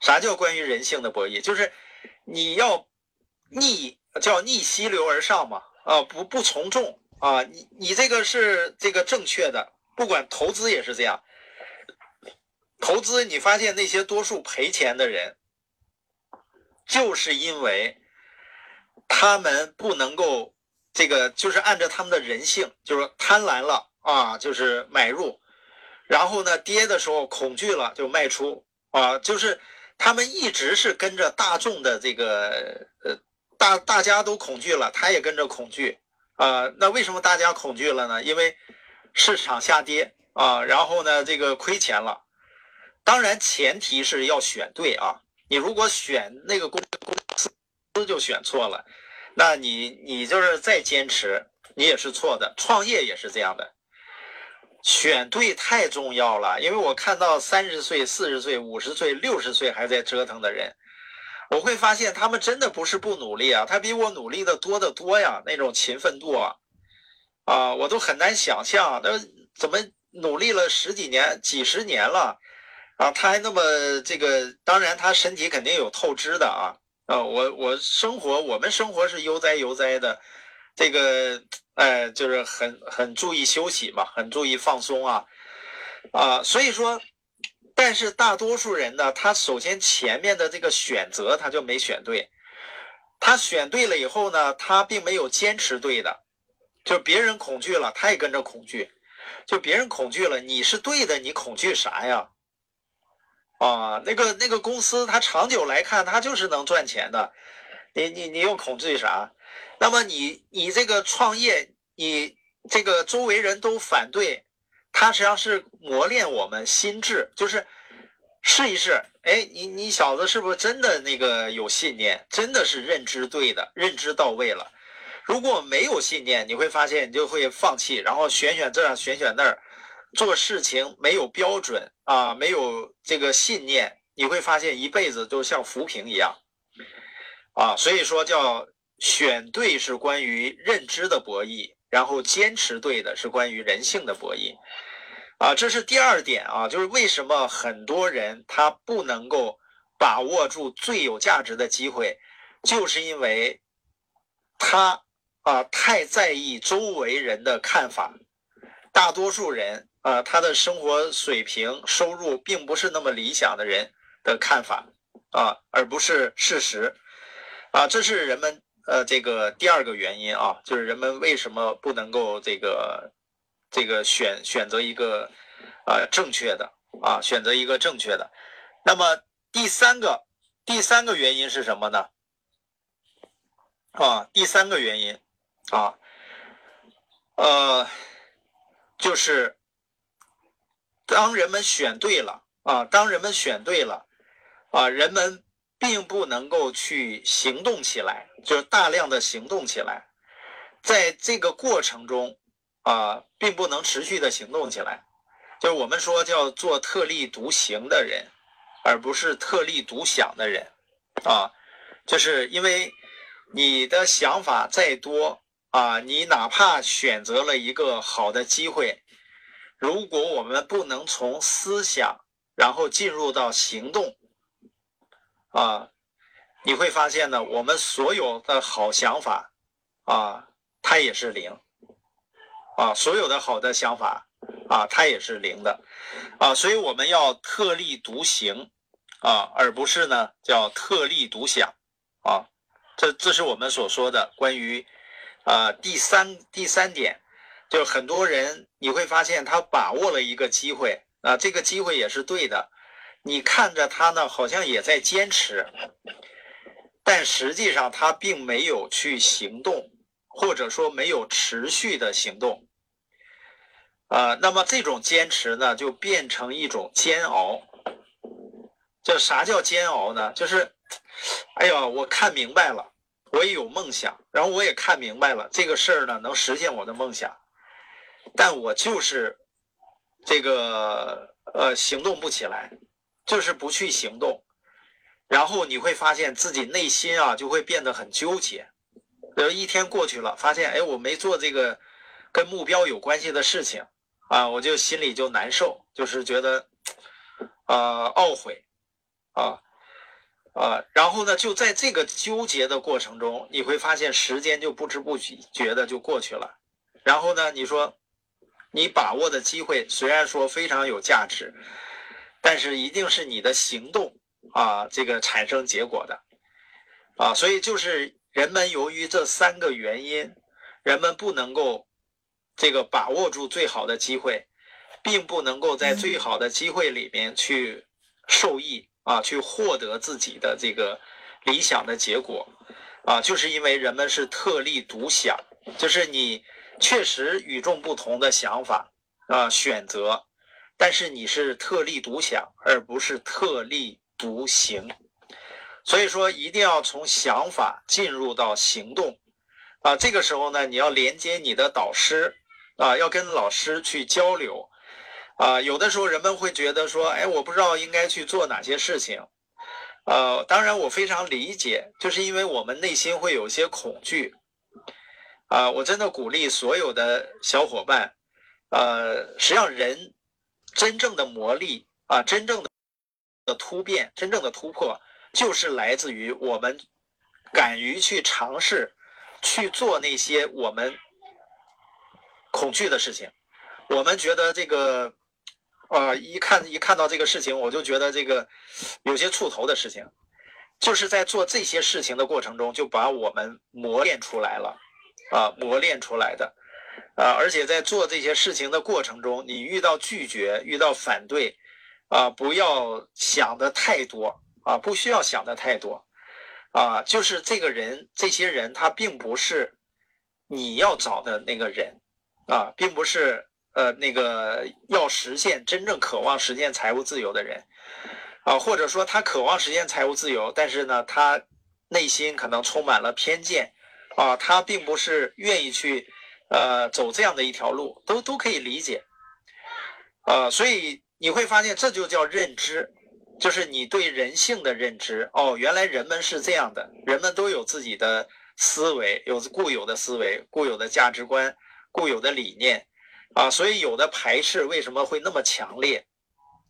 A: 啥叫关于人性的博弈？就是你要逆，叫逆溪流而上嘛。啊，不不从众啊。你你这个是这个正确的。不管投资也是这样。投资你发现那些多数赔钱的人，就是因为他们不能够这个，就是按照他们的人性，就是贪婪了啊，就是买入。然后呢，跌的时候恐惧了就卖出啊，就是他们一直是跟着大众的这个呃大大家都恐惧了，他也跟着恐惧啊。那为什么大家恐惧了呢？因为市场下跌啊，然后呢这个亏钱了。当然前提是要选对啊，你如果选那个公公司就选错了，那你你就是再坚持你也是错的，创业也是这样的。选对太重要了，因为我看到三十岁、四十岁、五十岁、六十岁还在折腾的人，我会发现他们真的不是不努力啊，他比我努力的多得多呀，那种勤奋度啊，啊，我都很难想象，那怎么努力了十几年、几十年了，啊，他还那么这个，当然他身体肯定有透支的啊，啊，我我生活，我们生活是悠哉悠哉的，这个。哎，就是很很注意休息嘛，很注意放松啊，啊，所以说，但是大多数人呢，他首先前面的这个选择他就没选对，他。选对了以后呢，他并没有坚持对的，就别人恐惧了，他也跟着恐惧。就别人恐惧了，你是对的，你恐惧啥呀？啊，那个那个公司，它长久来看，它就是能赚钱的。你你你又恐惧啥？那么你你这个创业，你这个周围人都反对，它实际上是磨练我们心智，就是试一试。哎，你你小子是不是真的那个有信念？真的是认知对的，认知到位了。如果没有信念，你会发现你就会放弃，然后选选这，选选那儿，做事情没有标准啊，没有这个信念，你会发现一辈子就像浮萍一样。啊，所以说叫选对是关于认知的博弈，然后坚持对的是关于人性的博弈，啊，这是第二点啊，就是为什么很多人他不能够把握住最有价值的机会，就是因为他啊太在意周围人的看法，大多数人啊他的生活水平、收入并不是那么理想的人的看法啊，而不是事实。啊，这是人们呃这个第二个原因啊，就是人们为什么不能够这个这个选选择一个啊正确的啊选择一个正确的。那么第三个第三个原因是什么呢？啊，第三个原因啊，呃，就是当人们选对了啊，当人们选对了啊，人们。并不能够去行动起来，就是大量的行动起来，在这个过程中，啊，并不能持续的行动起来，就是我们说叫做特立独行的人，而不是特立独享的人，啊，就是因为你的想法再多啊，你哪怕选择了一个好的机会，如果我们不能从思想然后进入到行动。啊，你会发现呢，我们所有的好想法，啊，它也是零，啊，所有的好的想法，啊，它也是零的，啊，所以我们要特立独行，啊，而不是呢叫特立独享，啊，这这是我们所说的关于，啊，第三第三点，就很多人你会发现他把握了一个机会，啊，这个机会也是对的。你看着他呢，好像也在坚持，但实际上他并没有去行动，或者说没有持续的行动。啊，那么这种坚持呢，就变成一种煎熬。这啥叫煎熬呢？就是，哎呀，我看明白了，我也有梦想，然后我也看明白了这个事儿呢，能实现我的梦想，但我就是这个呃，行动不起来。就是不去行动，然后你会发现自己内心啊就会变得很纠结。比如一天过去了，发现哎我没做这个跟目标有关系的事情啊，我就心里就难受，就是觉得啊懊悔啊啊。然后呢，就在这个纠结的过程中，你会发现时间就不知不觉的就过去了。然后呢，你说你把握的机会虽然说非常有价值。但是一定是你的行动啊，这个产生结果的啊，所以就是人们由于这三个原因，人们不能够这个把握住最好的机会，并不能够在最好的机会里面去受益啊，去获得自己的这个理想的结果。啊，就是因为人们是特立独享，就是你确实与众不同的想法啊，选择。但是你是特立独享，而不是特立独行，所以说一定要从想法进入到行动，啊，这个时候呢，你要连接你的导师，啊，要跟老师去交流，啊，有的时候人们会觉得说，哎，我不知道应该去做哪些事情，呃，当然我非常理解，就是因为我们内心会有些恐惧，啊，我真的鼓励所有的小伙伴，呃，实际上人。真正的魔力啊，真正的的突变，真正的突破，就是来自于我们敢于去尝试，去做那些我们恐惧的事情。我们觉得这个，啊，一看一看到这个事情，我就觉得这个有些触头的事情。就是在做这些事情的过程中，就把我们磨练出来了，啊，磨练出来的，啊，而且在做这些事情的过程中，你遇到拒绝、遇到反对，啊，不要想的太多，啊，不需要想的太多，啊，就是这个人、这些人，他并不是你要找的那个人，啊，并不是呃那个要实现真正渴望实现财务自由的人。啊，或者说他渴望实现财务自由，但是呢，他内心可能充满了偏见，啊，他并不是愿意去，呃，走这样的一条路，都都可以理解，啊，所以你会发现这就叫认知，就是你对人性的认知。哦，原来人们是这样的，人们都有自己的思维，有固有的思维、固有的价值观、固有的理念，啊，所以有的排斥为什么会那么强烈，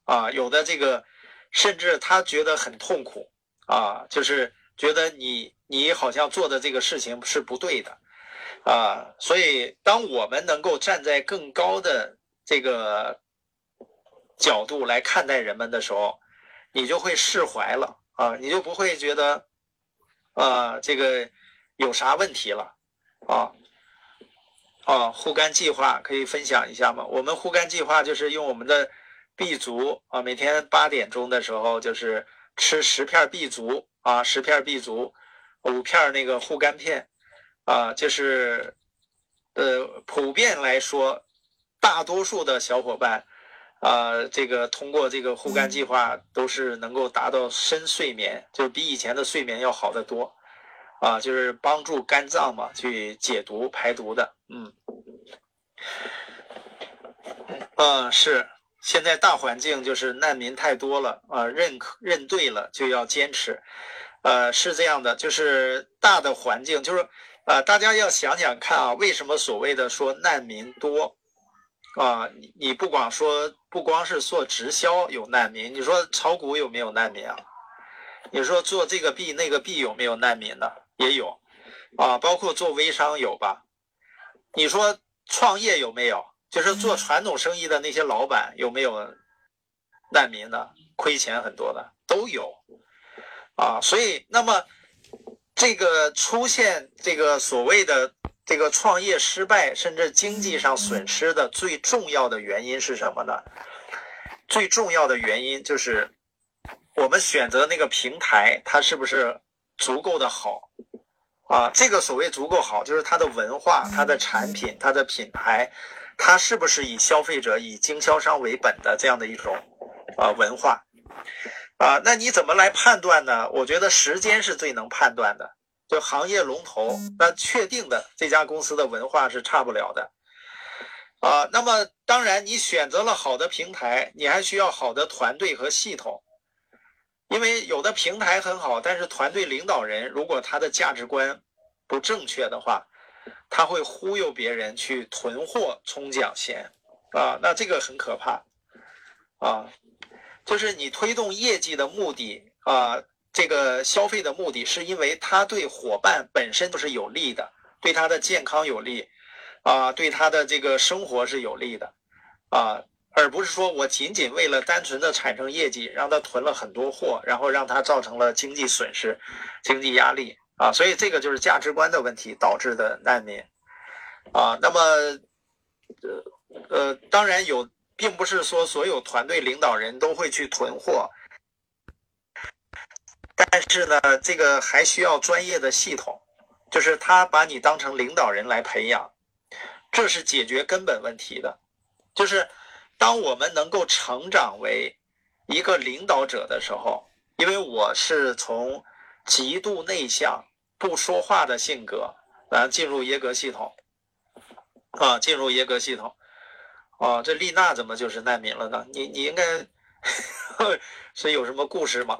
A: 啊，有的这个。甚至他觉得很痛苦啊，就是觉得你你好像做的这个事情是不对的啊，所以当我们能够站在更高的这个角度来看待人们的时候，你就会释怀了啊，你就不会觉得啊这个有啥问题了啊啊护肝计划可以分享一下吗？我们护肝计划就是用我们的。B 族啊，每天八点钟的时候就是吃十片 B 族啊，十片 B 族，五片那个护肝片啊，就是呃，普遍来说，大多数的小伙伴啊，这个通过这个护肝计划都是能够达到深睡眠，就是比以前的睡眠要好得多啊，就是帮助肝脏嘛去解毒排毒的，嗯，嗯是。现在大环境就是难民太多了啊，认可认对了就要坚持，呃，是这样的，就是大的环境就是，啊，大家要想想看啊，为什么所谓的说难民多，啊，你你不光说不光是做直销有难民，你说炒股有没有难民啊？你说做这个币那个币有没有难民呢？也有，啊，包括做微商有吧？你说创业有没有？就是做传统生意的那些老板有没有难民的？亏钱很多的都有啊，所以那么这个出现这个所谓的这个创业失败，甚至经济上损失的最重要的原因是什么呢？最重要的原因就是我们选择那个平台，它是不是足够的好啊？这个所谓足够好，就是它的文化、它的产品、它的品牌。它是不是以消费者、以经销商为本的这样的一种啊文化啊？那你怎么来判断呢？我觉得时间是最能判断的。就行业龙头，那确定的这家公司的文化是差不了的啊。那么当然，你选择了好的平台，你还需要好的团队和系统，因为有的平台很好，但是团队领导人如果他的价值观不正确的话。他会忽悠别人去囤货冲奖钱，啊，那这个很可怕，啊，就是你推动业绩的目的啊，这个消费的目的是因为他对伙伴本身都是有利的，对他的健康有利，啊，对他的这个生活是有利的，啊，而不是说我仅仅为了单纯的产生业绩，让他囤了很多货，然后让他造成了经济损失、经济压力。啊，所以这个就是价值观的问题导致的难民，啊，那么，呃呃，当然有，并不是说所有团队领导人都会去囤货，但是呢，这个还需要专业的系统，就是他把你当成领导人来培养，这是解决根本问题的，就是当我们能够成长为一个领导者的时候，因为我是从极度内向。不说话的性格，然后进入耶格系统，啊，进入耶格系统，啊，这丽娜怎么就是难民了呢？你你应该 <laughs> 是有什么故事吗？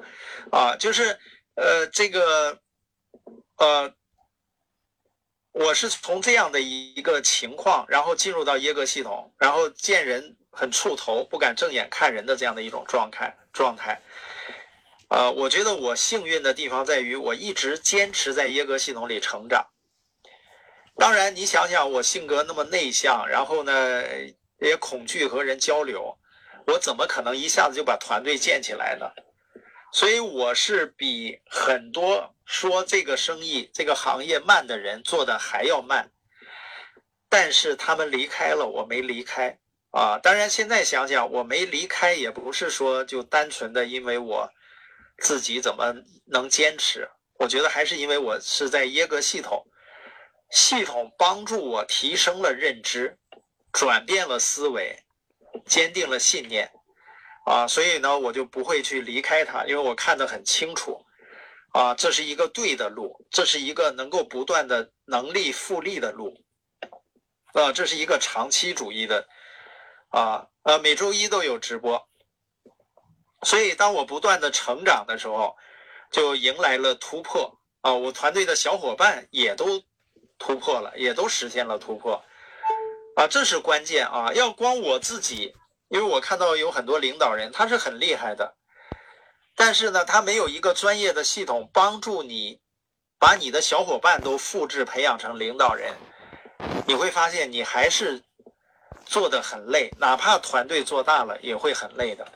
A: 啊，就是呃，这个呃，我是从这样的一个情况，然后进入到耶格系统，然后见人很触头，不敢正眼看人的这样的一种状态状态。呃，我觉得我幸运的地方在于，我一直坚持在耶格系统里成长。当然，你想想，我性格那么内向，然后呢，也恐惧和人交流，我怎么可能一下子就把团队建起来呢？所以我是比很多说这个生意、这个行业慢的人做的还要慢。但是他们离开了，我没离开啊。当然，现在想想，我没离开也不是说就单纯的因为我自己怎么能坚持。我觉得还是因为我是在耶格系统，系统帮助我提升了认知，转变了思维，坚定了信念啊。所以呢，我就不会去离开它，因为我看得很清楚啊，这是一个对的路，这是一个能够不断的能力复利的路。啊，这是一个长期主义的，啊，呃，每周一都有直播，所以当我不断的成长的时候，就迎来了突破。啊，我团队的小伙伴也都突破了，也都实现了突破，啊，这是关键啊，要光我自己，因为我看到有很多领导人他是很厉害的，但是呢，他没有一个专业的系统帮助你，把你的小伙伴都复制培养成领导人。你会发现，你还是做的很累，哪怕团队做大了，也会很累的，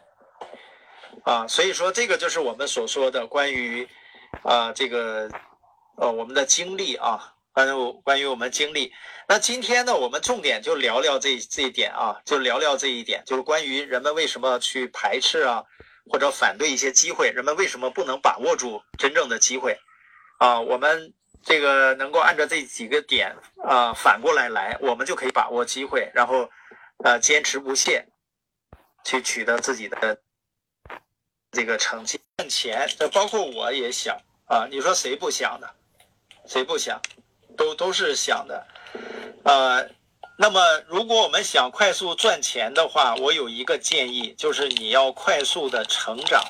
A: 啊，所以说这个就是我们所说的关于啊这个呃我们的经历啊，关于关于我们经历。那今天呢，我们重点就聊聊这这一点啊，就聊聊这一点，就是关于人们为什么去排斥啊，或者反对一些机会，人们为什么不能把握住真正的机会啊，我们。这个能够按照这几个点啊反过来来，我们就可以把握机会，然后呃坚持不懈，去取得自己的这个成绩。赚钱，这包括我也想啊，你说谁不想的？谁不想？都都是想的。呃，那么如果我们想快速赚钱的话，我有一个建议，就是你要快速的成长。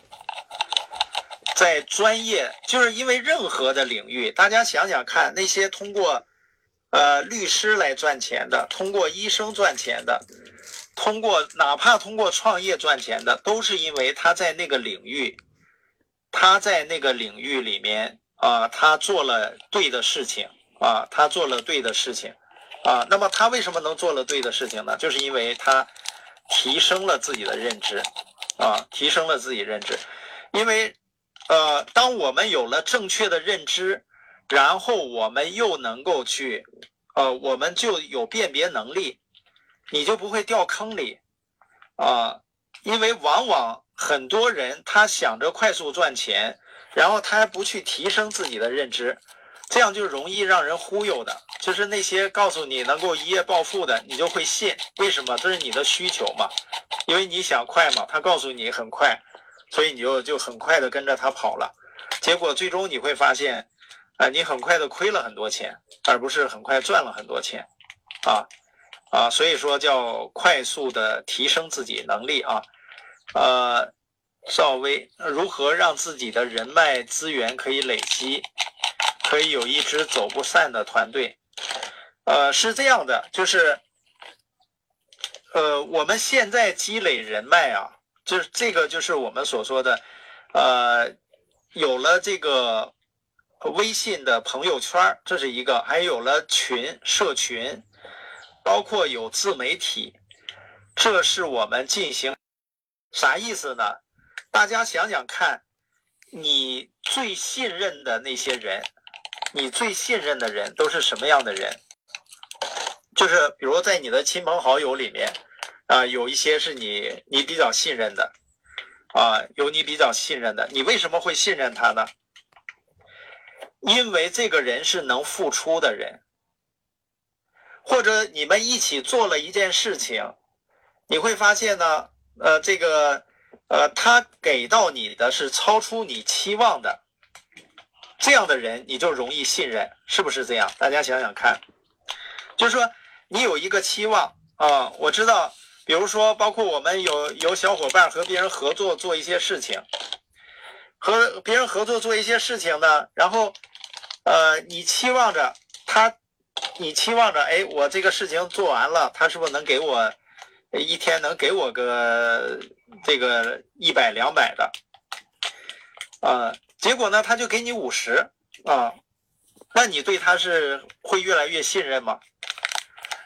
A: 在专业，就是因为任何的领域，大家想想看，那些通过，呃，律师来赚钱的，通过医生赚钱的，通过哪怕通过创业赚钱的，都是因为他在那个领域，他在那个领域里面啊，他做了对的事情啊，他做了对的事情啊。那么他为什么能做了对的事情呢？就是因为他提升了自己的认知啊，提升了自己认知，因为。呃，当我们有了正确的认知，然后我们又能够去，呃，我们就有辨别能力，你就不会掉坑里，啊，因为往往很多人他想着快速赚钱，然后他还不去提升自己的认知，这样就容易让人忽悠的，就是那些告诉你能够一夜暴富的，你就会信，为什么？这是你的需求嘛，因为你想快嘛，他告诉你很快。所以你就就很快的跟着他跑了，结果最终你会发现，啊，你很快的亏了很多钱，而不是很快赚了很多钱，啊，啊，所以说叫快速的提升自己能力啊，呃，赵薇如何让自己的人脉资源可以累积，可以有一支走不散的团队，呃，是这样的，就是，呃，我们现在积累人脉啊。就是这个，就是我们所说的，呃，有了这个微信的朋友圈，这是一个；还有了群、社群，包括有自媒体，这是我们进行啥意思呢？大家想想看，你最信任的那些人，你最信任的人都是什么样的人？就是比如在你的亲朋好友里面。啊，有一些是你你比较信任的，啊，有你比较信任的，你为什么会信任他呢？因为这个人是能付出的人，或者你们一起做了一件事情，你会发现呢，呃，这个，呃，他给到你的是超出你期望的，这样的人你就容易信任，是不是这样？大家想想看，就是说你有一个期望啊，我知道。比如说，包括我们有有小伙伴和别人合作做一些事情，和别人合作做一些事情呢，然后，呃，你期望着他，你期望着，哎，我这个事情做完了，他是不是能给我一天能给我个这个一百两百的，啊，结果呢，他就给你五十啊，那你对他是会越来越信任吗？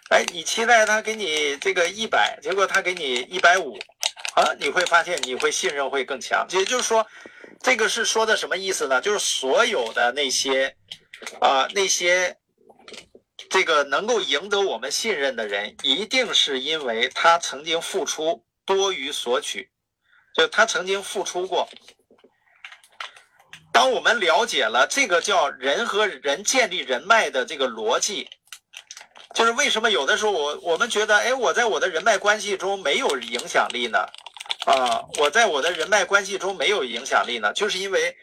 A: 哎，你期待他给你这个一百，结果他给你一百五，啊，你会发现你会信任会更强。也就是说，这个是说的什么意思呢？就是所有的那些啊那些这个能够赢得我们信任的人，一定是因为他曾经付出多于索取，就他曾经付出过。当我们了解了这个叫人和人建立人脉的这个逻辑，就是为什么有的时候我我们觉得，哎，我在我的人脉关系中没有影响力呢？啊，我在我的人脉关系中没有影响力呢，就是因为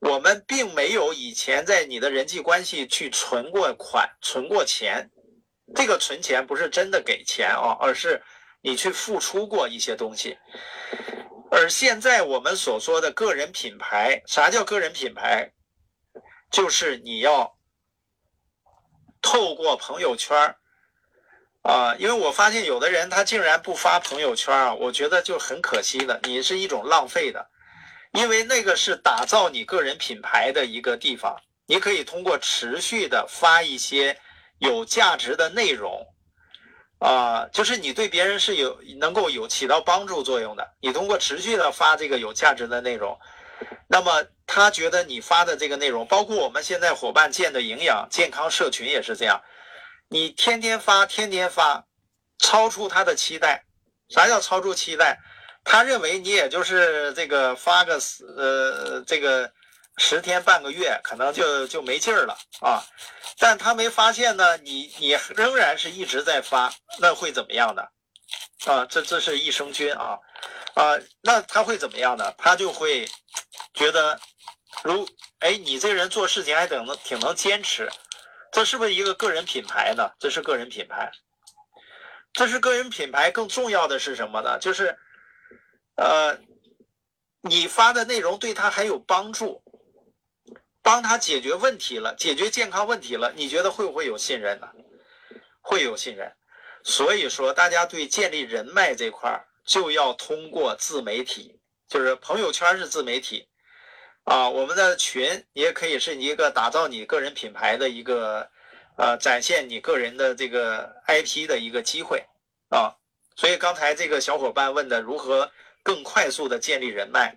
A: 我们并没有以前在你的人际关系去存过款、存过钱。这个存钱不是真的给钱啊，而是你去付出过一些东西。而现在我们所说的个人品牌，啥叫个人品牌？就是你要透过朋友圈啊，因为我发现有的人他竟然不发朋友圈啊，我觉得就很可惜的，你是一种浪费的，因为那个是打造你个人品牌的一个地方，你可以通过持续的发一些有价值的内容。啊，就是你对别人是有能够有起到帮助作用的。你通过持续的发这个有价值的内容，那么他觉得你发的这个内容，包括我们现在伙伴建的营养健康社群也是这样，你天天发，天天发，超出他的期待。啥叫超出期待？他认为你也就是这个发个呃这个。十天半个月可能就就没劲儿了啊，但他没发现呢，你你仍然是一直在发，那会怎么样的？啊，这这是益生菌啊，啊，那他会怎么样呢？他就会觉得，如哎，你这人做事情还挺能挺能坚持，这是不是一个个人品牌呢？这是个人品牌，这是个人品牌。更重要的是什么呢？就是，呃，你发的内容对他还有帮助。帮他解决问题了，解决健康问题了，你觉得会不会有信任呢？会有信任，所以说大家对建立人脉这块儿就要通过自媒体，就是朋友圈是自媒体，啊，我们的群也可以是一个打造你个人品牌的一个，呃，展现你个人的这个 IP 的一个机会啊。所以刚才这个小伙伴问的如何更快速的建立人脉。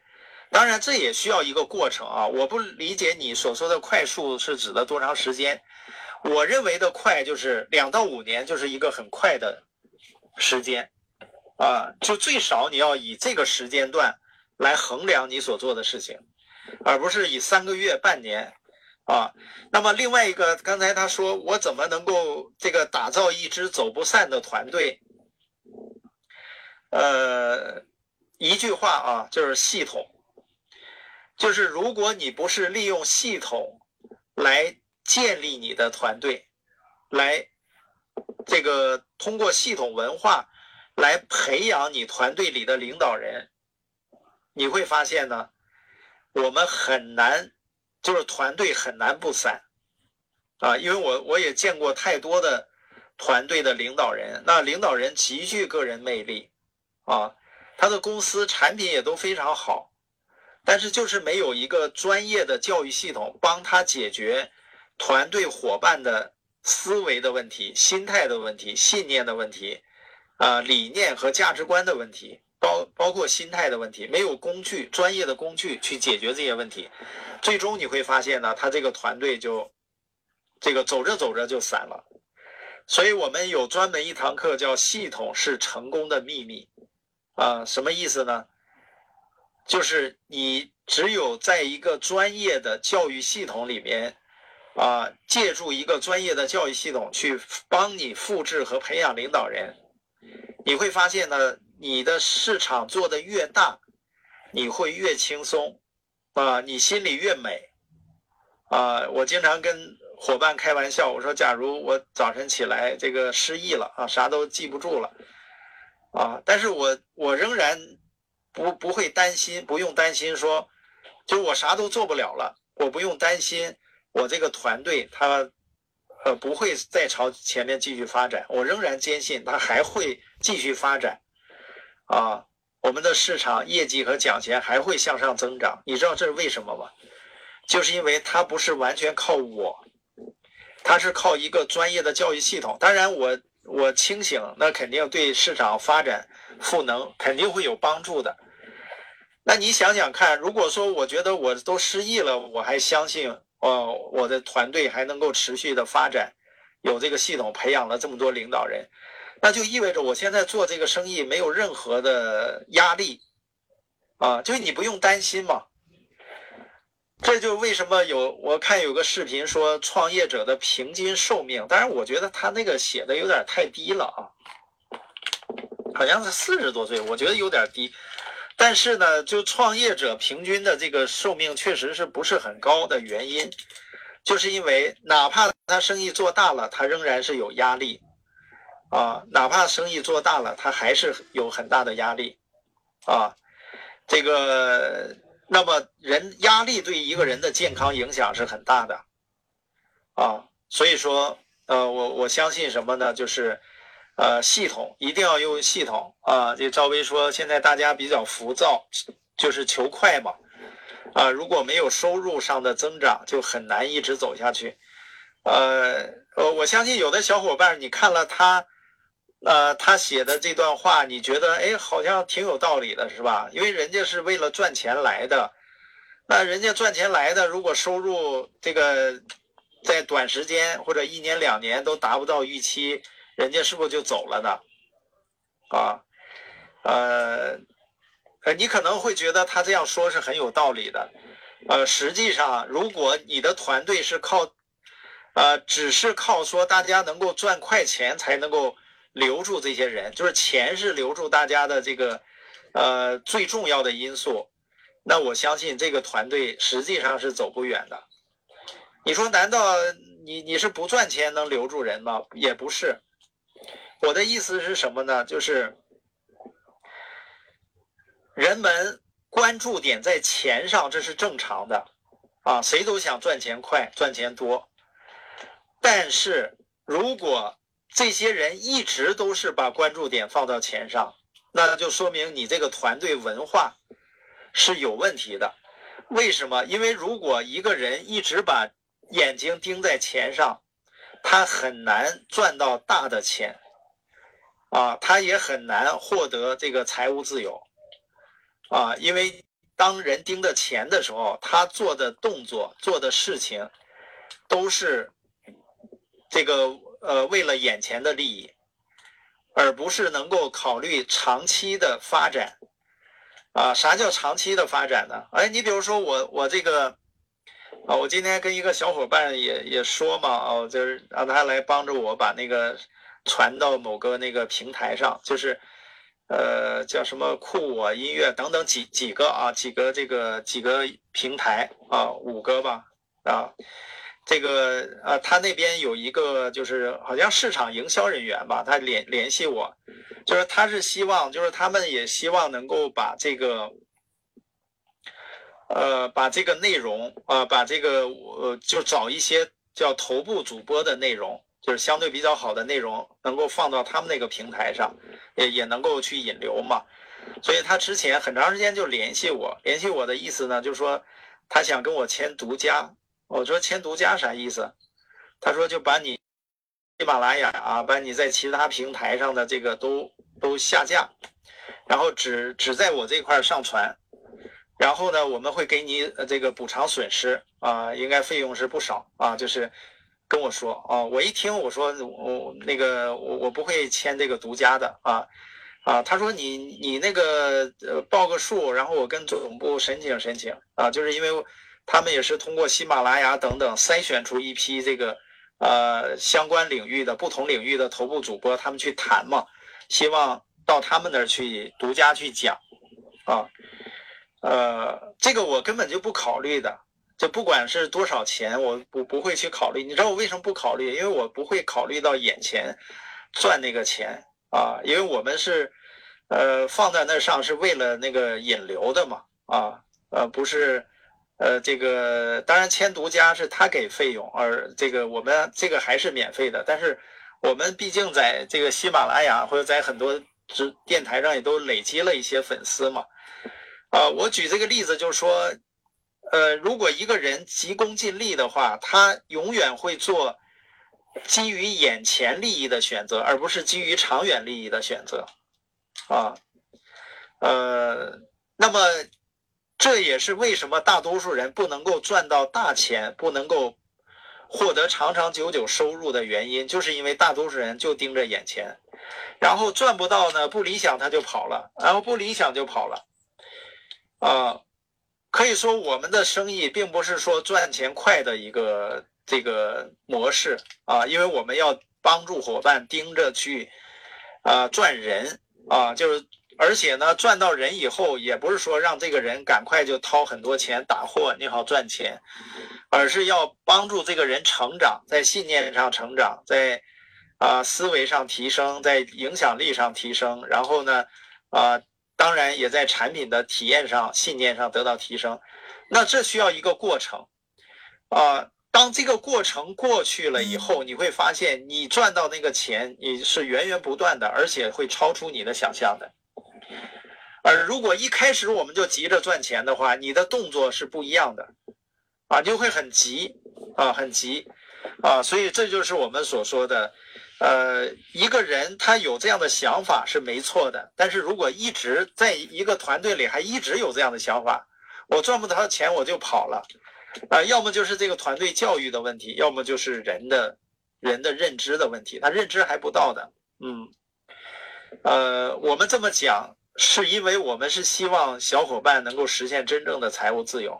A: 当然，这也需要一个过程啊！我不理解你所说的快速是指的多长时间？我认为的快就是两到五年，就是一个很快的时间啊！就最少你要以这个时间段来衡量你所做的事情，而不是以三个月、半年啊。那么另外一个，刚才他说我怎么能够这个打造一支走不散的团队？呃，一句话啊，就是系统。就是如果你不是利用系统来建立你的团队，来这个通过系统文化来培养你团队里的领导人，你会发现呢，我们很难，就是团队很难不散啊！因为我我也见过太多的团队的领导人，那领导人极具个人魅力啊，他的公司产品也都非常好。但是就是没有一个专业的教育系统帮他解决团队伙伴的思维的问题、心态的问题、信念的问题，啊，理念和价值观的问题，包包括心态的问题，没有工具、专业的工具去解决这些问题，最终你会发现呢，他这个团队就这个走着走着就散了。所以我们有专门一堂课叫“系统是成功的秘密”，啊，什么意思呢？就是你只有在一个专业的教育系统里面，啊，借助一个专业的教育系统去帮你复制和培养领导人，你会发现呢，你的市场做的越大，你会越轻松，啊，你心里越美，啊，我经常跟伙伴开玩笑，我说，假如我早晨起来这个失忆了啊，啥都记不住了，啊，但是我我仍然。不不会担心，不用担心说，就我啥都做不了了，我不用担心我这个团队他，呃不会再朝前面继续发展，我仍然坚信他还会继续发展，啊，我们的市场业绩和奖钱还会向上增长，你知道这是为什么吗？就是因为它不是完全靠我，它是靠一个专业的教育系统。当然我我清醒，那肯定对市场发展赋能肯定会有帮助的。那你想想看，如果说我觉得我都失忆了，我还相信哦，我的团队还能够持续的发展，有这个系统培养了这么多领导人，那就意味着我现在做这个生意没有任何的压力啊，就是你不用担心嘛。这就为什么有我看有个视频说创业者的平均寿命，当然我觉得他那个写的有点太低了啊，好像是四十多岁，我觉得有点低。但是呢，就创业者平均的这个寿命确实是不是很高的原因，就是因为哪怕他生意做大了，他仍然是有压力啊，哪怕生意做大了，他还是有很大的压力啊，这个。那么，人压力对一个人的健康影响是很大的，啊，所以说，呃，我我相信什么呢？就是，呃，系统一定要用系统啊。这赵薇说，现在大家比较浮躁，就是求快嘛，啊，如果没有收入上的增长，就很难一直走下去。呃，呃，我相信有的小伙伴，你看了他。呃，他写的这段话，你觉得哎，好像挺有道理的，是吧？因为人家是为了赚钱来的，那人家赚钱来的，如果收入这个在短时间或者一年两年都达不到预期，人家是不是就走了呢？啊，呃，呃，你可能会觉得他这样说是很有道理的，呃，实际上，如果你的团队是靠，呃，只是靠说大家能够赚快钱才能够。留住这些人，就是钱是留住大家的这个，呃，最重要的因素。那我相信这个团队实际上是走不远的。你说，难道你你是不赚钱能留住人吗？也不是。我的意思是什么呢？就是人们关注点在钱上，这是正常的，啊，谁都想赚钱快，赚钱多。但是如果这些人一直都是把关注点放到钱上，那就说明你这个团队文化是有问题的。为什么？因为如果一个人一直把眼睛盯在钱上，他很难赚到大的钱，啊，他也很难获得这个财务自由，啊，因为当人盯着钱的时候，他做的动作、做的事情都是这个。呃，为了眼前的利益，而不是能够考虑长期的发展，啊，啥叫长期的发展呢？哎，你比如说我，我这个，啊，我今天跟一个小伙伴也也说嘛，哦，就是让他来帮助我把那个传到某个那个平台上，就是，呃，叫什么酷我音乐等等几几个啊，几个这个几个平台啊，五个吧，啊。这个呃，他那边有一个，就是好像市场营销人员吧，他联联系我，就是他是希望，就是他们也希望能够把这个，呃，把这个内容啊，把这个呃，就找一些叫头部主播的内容，就是相对比较好的内容，能够放到他们那个平台上，也也能够去引流嘛。所以他之前很长时间就联系我，联系我的意思呢，就是说他想跟我签独家。我说签独家啥意思？他说就把你喜马拉雅啊，把你在其他平台上的这个都都下架，然后只只在我这块上传，然后呢，我们会给你这个补偿损失啊，应该费用是不少啊，就是跟我说啊，我一听我说我那个我我不会签这个独家的啊啊，他说你你那个报个数，然后我跟总部申请申请啊，就是因为。他们也是通过喜马拉雅等等筛选出一批这个，呃，相关领域的不同领域的头部主播，他们去谈嘛，希望到他们那儿去独家去讲，啊，呃，这个我根本就不考虑的，就不管是多少钱，我不不会去考虑。你知道我为什么不考虑？因为我不会考虑到眼前赚那个钱啊，因为我们是，呃，放在那上是为了那个引流的嘛，啊，呃，不是。呃，这个当然签独家是他给费用，而这个我们这个还是免费的。但是我们毕竟在这个喜马拉雅或者在很多直电台上也都累积了一些粉丝嘛。啊，我举这个例子就是说，呃，如果一个人急功近利的话，他永远会做基于眼前利益的选择，而不是基于长远利益的选择。啊，呃，那么。这也是为什么大多数人不能够赚到大钱，不能够获得长长久久收入的原因，就是因为大多数人就盯着眼前，然后赚不到呢，不理想他就跑了，然后不理想就跑了，啊，可以说我们的生意并不是说赚钱快的一个这个模式啊，因为我们要帮助伙伴盯着去啊赚人啊，就是。而且呢，赚到人以后，也不是说让这个人赶快就掏很多钱打货，你好赚钱，而是要帮助这个人成长，在信念上成长，在啊思维上提升，在影响力上提升，然后呢，啊，当然也在产品的体验上、信念上得到提升。那这需要一个过程，啊，当这个过程过去了以后，你会发现你赚到那个钱，你是源源不断的，而且会超出你的想象的。而如果一开始我们就急着赚钱的话，你的动作是不一样的，啊，就会很急，啊，很急，啊，所以这就是我们所说的，呃，一个人他有这样的想法是没错的，但是如果一直在一个团队里还一直有这样的想法，我赚不到钱我就跑了，啊，要么就是这个团队教育的问题，要么就是人的人的认知的问题，他认知还不到的，嗯，呃，我们这么讲。是因为我们是希望小伙伴能够实现真正的财务自由，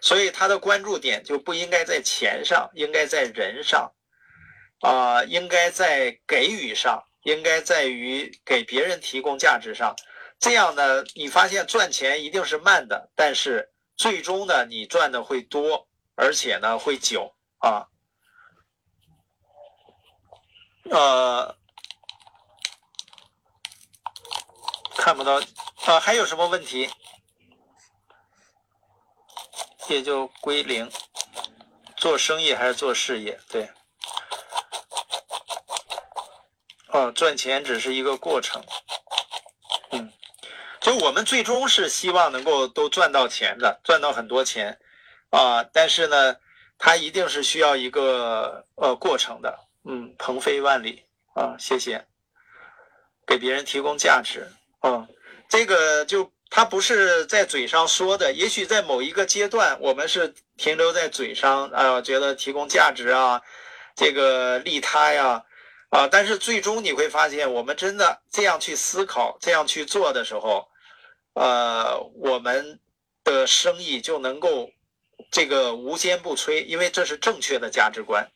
A: 所以他的关注点就不应该在钱上，应该在人上，啊，应该在给予上，应该在于给别人提供价值上。这样呢，你发现赚钱一定是慢的，但是最终呢，你赚的会多，而且呢会久啊，呃。看不到啊，还有什么问题？也就归零。做生意还是做事业？对。哦，赚钱只是一个过程。嗯，就我们最终是希望能够都赚到钱的，赚到很多钱啊。但是呢，它一定是需要一个呃过程的。嗯，鹏飞万里啊，谢谢。给别人提供价值。哦，这个就他不是在嘴上说的，也许在某一个阶段，我们是停留在嘴上啊，觉得提供价值啊，这个利他呀，啊，但是最终你会发现，我们真的这样去思考、这样去做的时候，呃，我们的生意就能够这个无坚不摧，因为这是正确的价值观，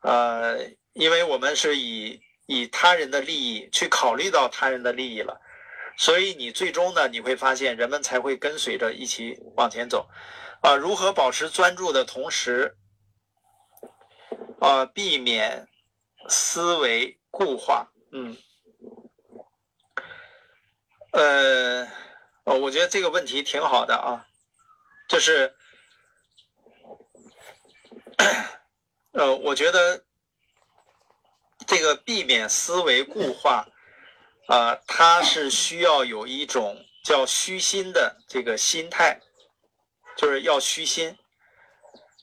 A: 呃，因为我们是以。以他人的利益去考虑到他人的利益了，所以你最终呢，你会发现人们才会跟随着一起往前走，啊，如何保持专注的同时，啊，避免思维固化，嗯，呃，哦，我觉得这个问题挺好的啊，就是，<coughs> 呃，我觉得。这个避免思维固化，啊，它是需要有一种叫虚心的这个心态，就是要虚心。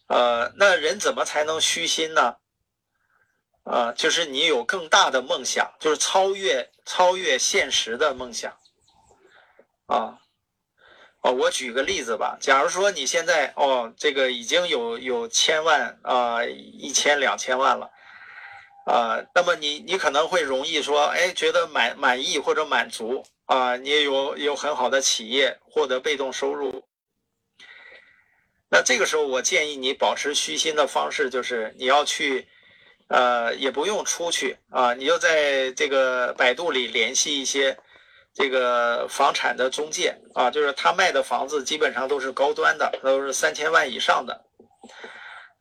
A: 呃，那人怎么才能虚心呢？啊，就是你有更大的梦想，就是超越超越现实的梦想。啊，哦，我举个例子吧，假如说你现在哦，这个已经有有千万啊，一千两千万了。啊，那么你你可能会容易说，哎，觉得满满意或者满足啊，你也有有很好的企业获得被动收入。那这个时候，我建议你保持虚心的方式就是你要去，呃，也不用出去啊，你就在这个百度里联系一些这个房产的中介啊，就是他卖的房子基本上都是高端的，都是三千万以上的。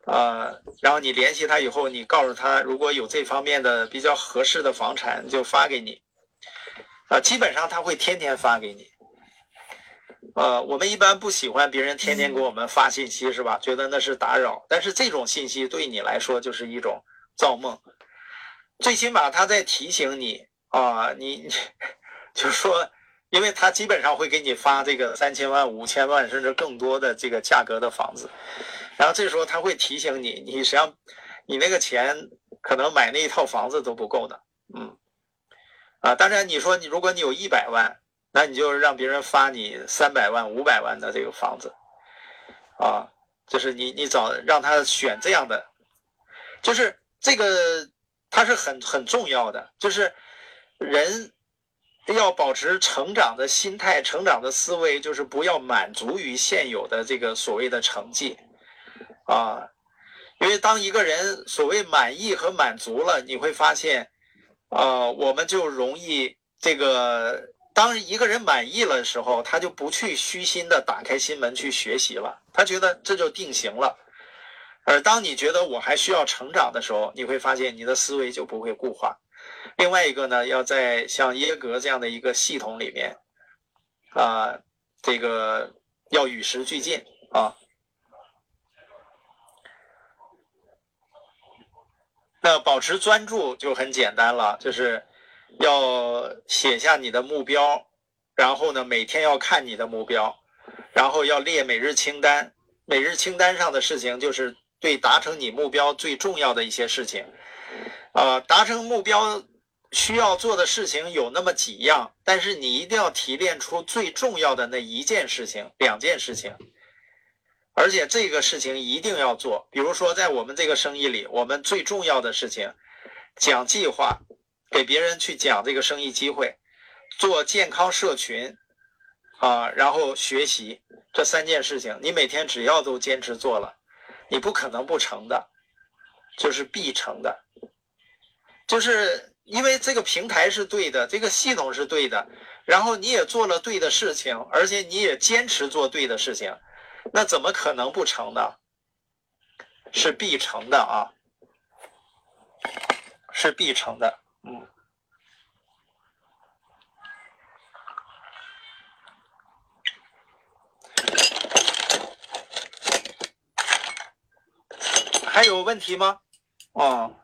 A: 啊，然后你联系他以后，你告诉他，如果有这方面的比较合适的房产，就发给你。啊，基本上他会天天发给你。呃，我们一般不喜欢别人天天给我们发信息，是吧？觉得那是打扰。但是这种信息对你来说就是一种造梦。最起码他在提醒你啊，你 <laughs> 就是说，因为他基本上会给你发这个三千万、五千万甚至更多的这个价格的房子。然后这时候他会提醒你，你实际上，你那个钱可能买那一套房子都不够的，嗯，啊，当然你说你如果你有一百万，那你就让别人发你三百万、五百万的这个房子，啊，就是你你找让他选这样的，就是这个它是很很重要的，就是人要保持成长的心态、成长的思维，就是不要满足于现有的这个所谓的成绩，啊，因为当一个人所谓满意和满足了，你会发现，啊，我们就容易这个。当一个人满意了的时候，他就不去虚心的打开心门去学习了，他觉得这就定型了。而当你觉得我还需要成长的时候，你会发现你的思维就不会固化。另外一个呢，要在像耶格这样的一个系统里面，啊，这个要与时俱进啊。那保持专注就很简单了，就是。要写下你的目标，然后呢，每天要看你的目标，然后要列每日清单。每日清单上的事情就是对达成你目标最重要的一些事情。呃，达成目标需要做的事情有那么几样，但是你一定要提炼出最重要的那一件事情、两件事情，而且这个事情一定要做。比如说，在我们这个生意里，我们最重要的事情，讲计划。给别人去讲这个生意机会，做健康社群，啊，然后学习这三件事情，你每天只要都坚持做了，你不可能不成的，就是必成的，就是因为这个平台是对的，这个系统是对的，然后你也做了对的事情，而且你也坚持做对的事情，那怎么可能不成呢？是必成的啊，是必成的。嗯，还有问题吗？哦，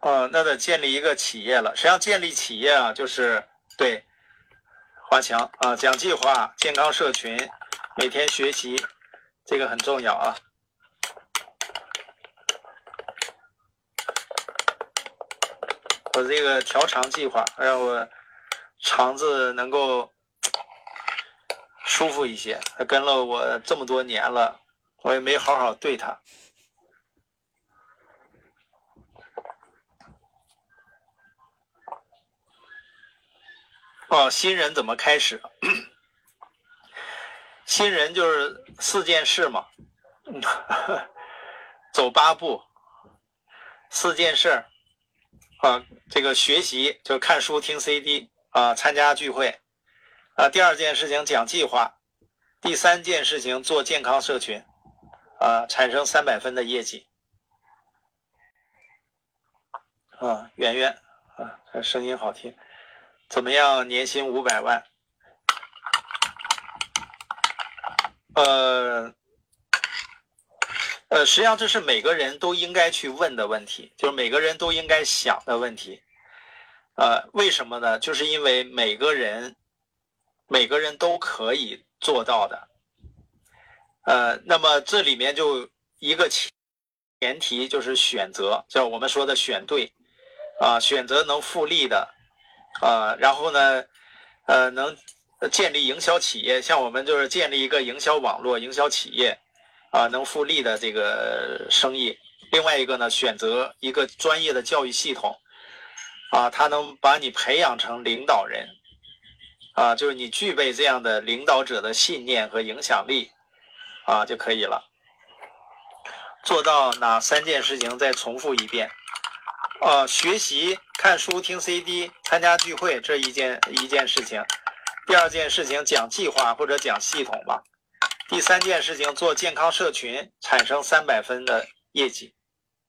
A: 哦，那得建立一个企业了。实际上，建立企业啊，就是对华强啊，讲计划、健康社群、每天学习，这个很重要啊。我这个调肠计划，让我肠子能够舒服一些。它跟了我这么多年了，我也没好好对它。哦，新人怎么开始？<clears throat> 新人就是四件事嘛，走八步，四件事。啊，这个学习就看书、听 CD 啊，参加聚会啊。第二件事情讲计划，第三件事情做健康社群啊，产生三百分的业绩啊。圆圆啊，声音好听，怎么样？年薪五百万？呃。呃，实际上这是每个人都应该去问的问题，就是每个人都应该想的问题。呃，为什么呢？就是因为每个人，每个人都可以做到的。呃，那么这里面就一个前前提就是选择，叫我们说的选对，啊，选择能复利的，啊，然后呢，呃，能建立营销企业，像我们就是建立一个营销网络、营销企业。啊，能复利的这个生意，另外一个呢，选择一个专业的教育系统，啊，他能把你培养成领导人，啊，就是你具备这样的领导者的信念和影响力，啊就可以了。做到哪三件事情？再重复一遍，啊，学习、看书、听 CD、参加聚会，这一件一件事情。第二件事情讲计划或者讲系统吧。第三件事情，做健康社群，产生三百分的业绩，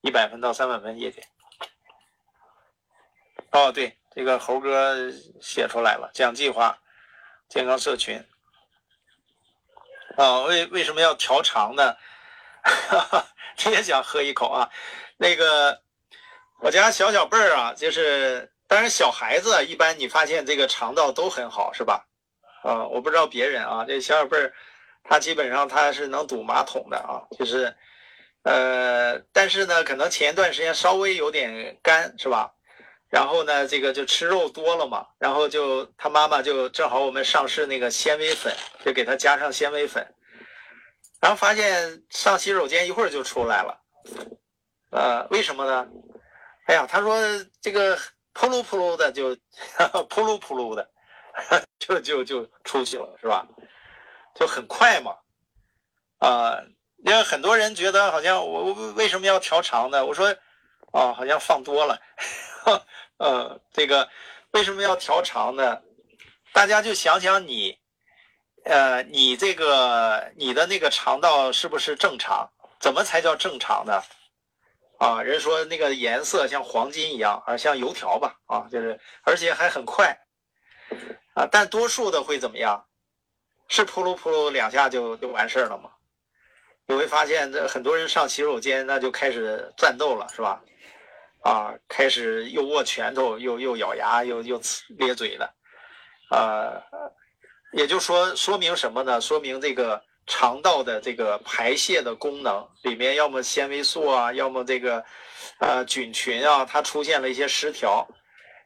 A: 一百分到三百分业绩。哦，对，这个猴哥写出来了，讲计划，健康社群。啊，为为什么要调长呢？<laughs> 你也想喝一口啊？那个，我家小小辈儿啊，就是，当然小孩子一般你发现这个肠道都很好，是吧？啊，我不知道别人啊，这小小辈儿。他基本上他是能堵马桶的啊，就是，呃，但是呢，可能前一段时间稍微有点干，是吧？然后呢，这个就吃肉多了嘛，然后就他妈妈就正好我们上市那个纤维粉，就给他加上纤维粉，然后发现上洗手间一会儿就出来了，呃，为什么呢？哎呀，他说这个扑噜扑噜的就扑噜扑噜的，就就就出去了，是吧？就很快嘛，啊，因为很多人觉得好像我我为什么要调长呢？我说，啊，好像放多了。<laughs> 呃，这个为什么要调长呢？大家就想想你，呃，你这个你的那个肠道是不是正常？怎么才叫正常呢？啊，人说那个颜色像黄金一样，啊，像油条吧，啊，就是而且还很快，啊，但多数的会怎么样？是扑噜扑噜两下就就完事儿了吗？你会发现这很多人上洗手间那就开始战斗了，是吧？啊，开始又握拳头，又又咬牙，又又咧嘴了，啊，也就说说明什么呢？说明这个肠道的这个排泄的功能里面，要么纤维素啊，要么这个呃菌群啊，它出现了一些失调。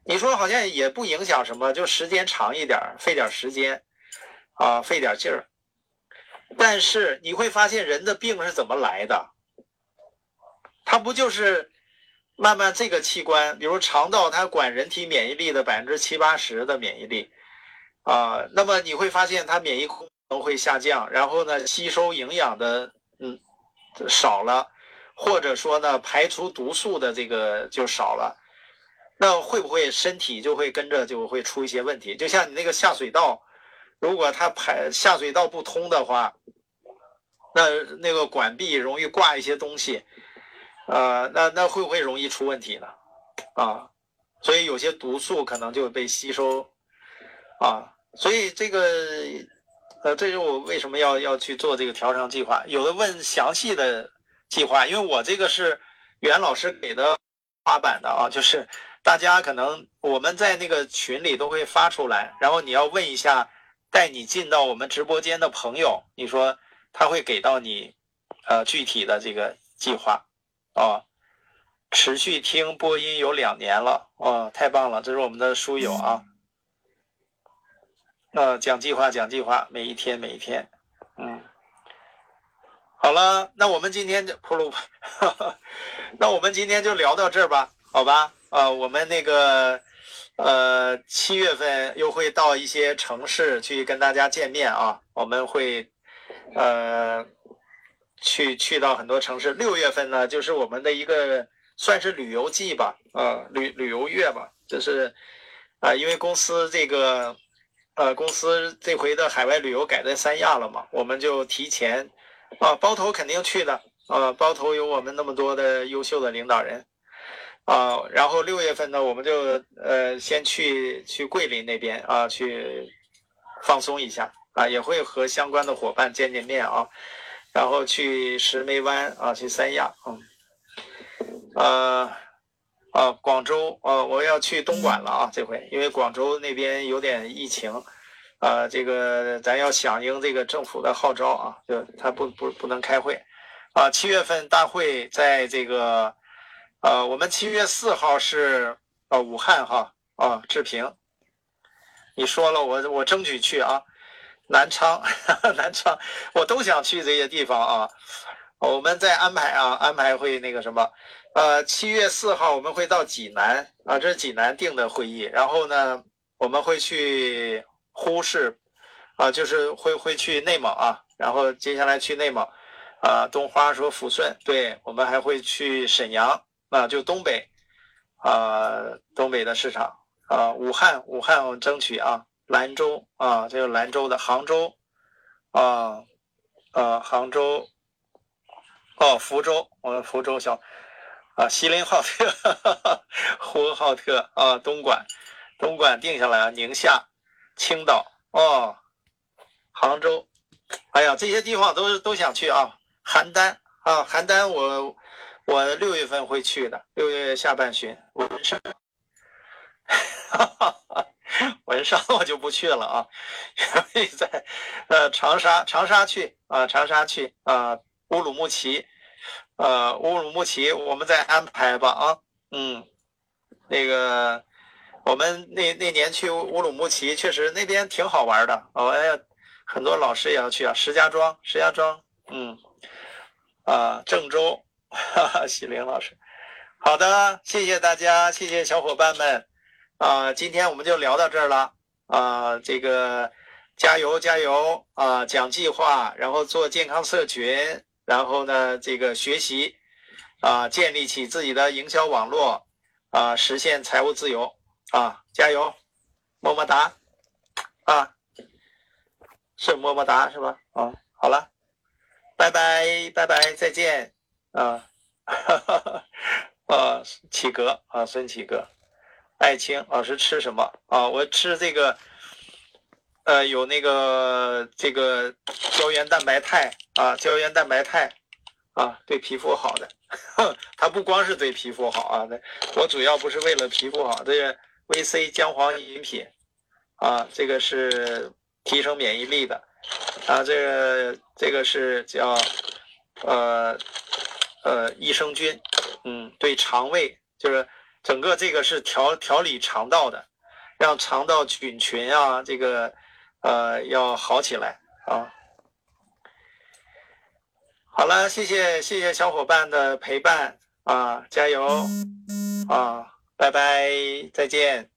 A: 你说好像也不影响什么，就时间长一点，费点时间，啊，费点劲儿。但是你会发现人的病是怎么来的？它不就是？慢慢，这个器官，比如肠道，它管人体免疫力的百分之七八十的免疫力，啊，那么你会发现它免疫功都会下降，然后呢，吸收营养的嗯少了，或者说呢，排除毒素的这个就少了，那会不会身体就会跟着就会出一些问题？就像你那个下水道，如果它排下水道不通的话，那那个管壁容易挂一些东西。呃，那那会不会容易出问题呢？啊，所以有些毒素可能就被吸收，啊，所以这个，呃，这是我为什么要要去做这个调肠计划。有的问详细的计划，因为我这个是袁老师给的花板的啊，就是大家可能我们在那个群里都会发出来，然后你要问一下带你进到我们直播间的朋友，你说他会给到你呃具体的这个计划。啊，持续听播音有两年了，哦，太棒了！这是我们的书友啊。呃，讲计划，讲计划，每一天，每一天，嗯。好了，那我们今天就铺路吧，<laughs> 那我们今天就聊到这儿吧，好吧？啊，我们那个，呃，七月份又会到一些城市去跟大家见面啊，我们会，呃。去去到很多城市，六月份呢，就是我们的一个算是旅游季吧，啊，旅旅游月吧，就是啊，因为公司这个呃，公司这回的海外旅游改在三亚了嘛，我们就提前啊，包头肯定去的啊，包头有我们那么多的优秀的领导人啊，然后六月份呢，我们就呃先去去桂林那边啊，去放松一下啊，也会和相关的伙伴见见面啊。然后去石梅湾啊，去三亚，嗯，呃，啊，广州，呃，我要去东莞了啊，这回因为广州那边有点疫情，啊，这个咱要响应这个政府的号召啊，就他不不不能开会，啊，七月份大会在这个，呃，我们七月四号是啊武汉哈啊志平，你说了我我争取去啊。南昌，<laughs> 南昌，我都想去这些地方啊。我们再安排啊，安排会那个什么，呃，七月四号我们会到济南啊，这是济南定的会议。然后呢，我们会去呼市，啊，就是会会去内蒙啊。然后接下来去内蒙，啊，东花说抚顺，对我们还会去沈阳啊，就东北，啊，东北的市场啊，武汉，武汉我们争取啊。兰州啊，这个兰州的杭州，啊，啊，杭州，哦，福州，我们福州小，啊，锡林浩特，呼和浩特啊，东莞，东莞定下来了，宁夏，青岛，哦，杭州，哎呀，这些地方都都想去啊，邯郸啊，邯郸，我我六月份会去的，六月下半旬，文山，哈哈哈。文山我就不去了啊，<laughs> 因为在呃长沙，长沙去啊，长沙去啊，乌鲁木齐，呃乌鲁木齐我们再安排吧啊，嗯，那个我们那那年去乌鲁木齐，确实那边挺好玩的。哦，哎呀，很多老师也要去啊，石家庄，石家庄，嗯，啊，郑州，<laughs> 哈哈，喜林老师，好的，谢谢大家，谢谢小伙伴们，啊，今天我们就聊到这儿了，啊，这个加油加油啊，讲计划，然后做健康社群，然后呢，这个学习。啊，建立起自己的营销网络，啊，实现财务自由，啊，加油，么么哒，啊，是么么哒是吧？啊，好了，拜拜拜拜，再见，啊，哈哈，啊，启格啊，孙启格，爱青老师吃什么啊？我吃这个，呃，有那个这个胶原蛋白肽啊，胶原蛋白肽。啊，对皮肤好的，<laughs> 它不光是对皮肤好啊，我主要不是为了皮肤好，这个 VC 姜黄饮品，啊，这个是提升免疫力的，啊，这个这个是叫呃呃益生菌，嗯，对肠胃就是整个这个是调调理肠道的，让肠道菌群啊这个呃要好起来啊。好了，谢谢谢谢小伙伴的陪伴啊，加油啊，拜拜，再见。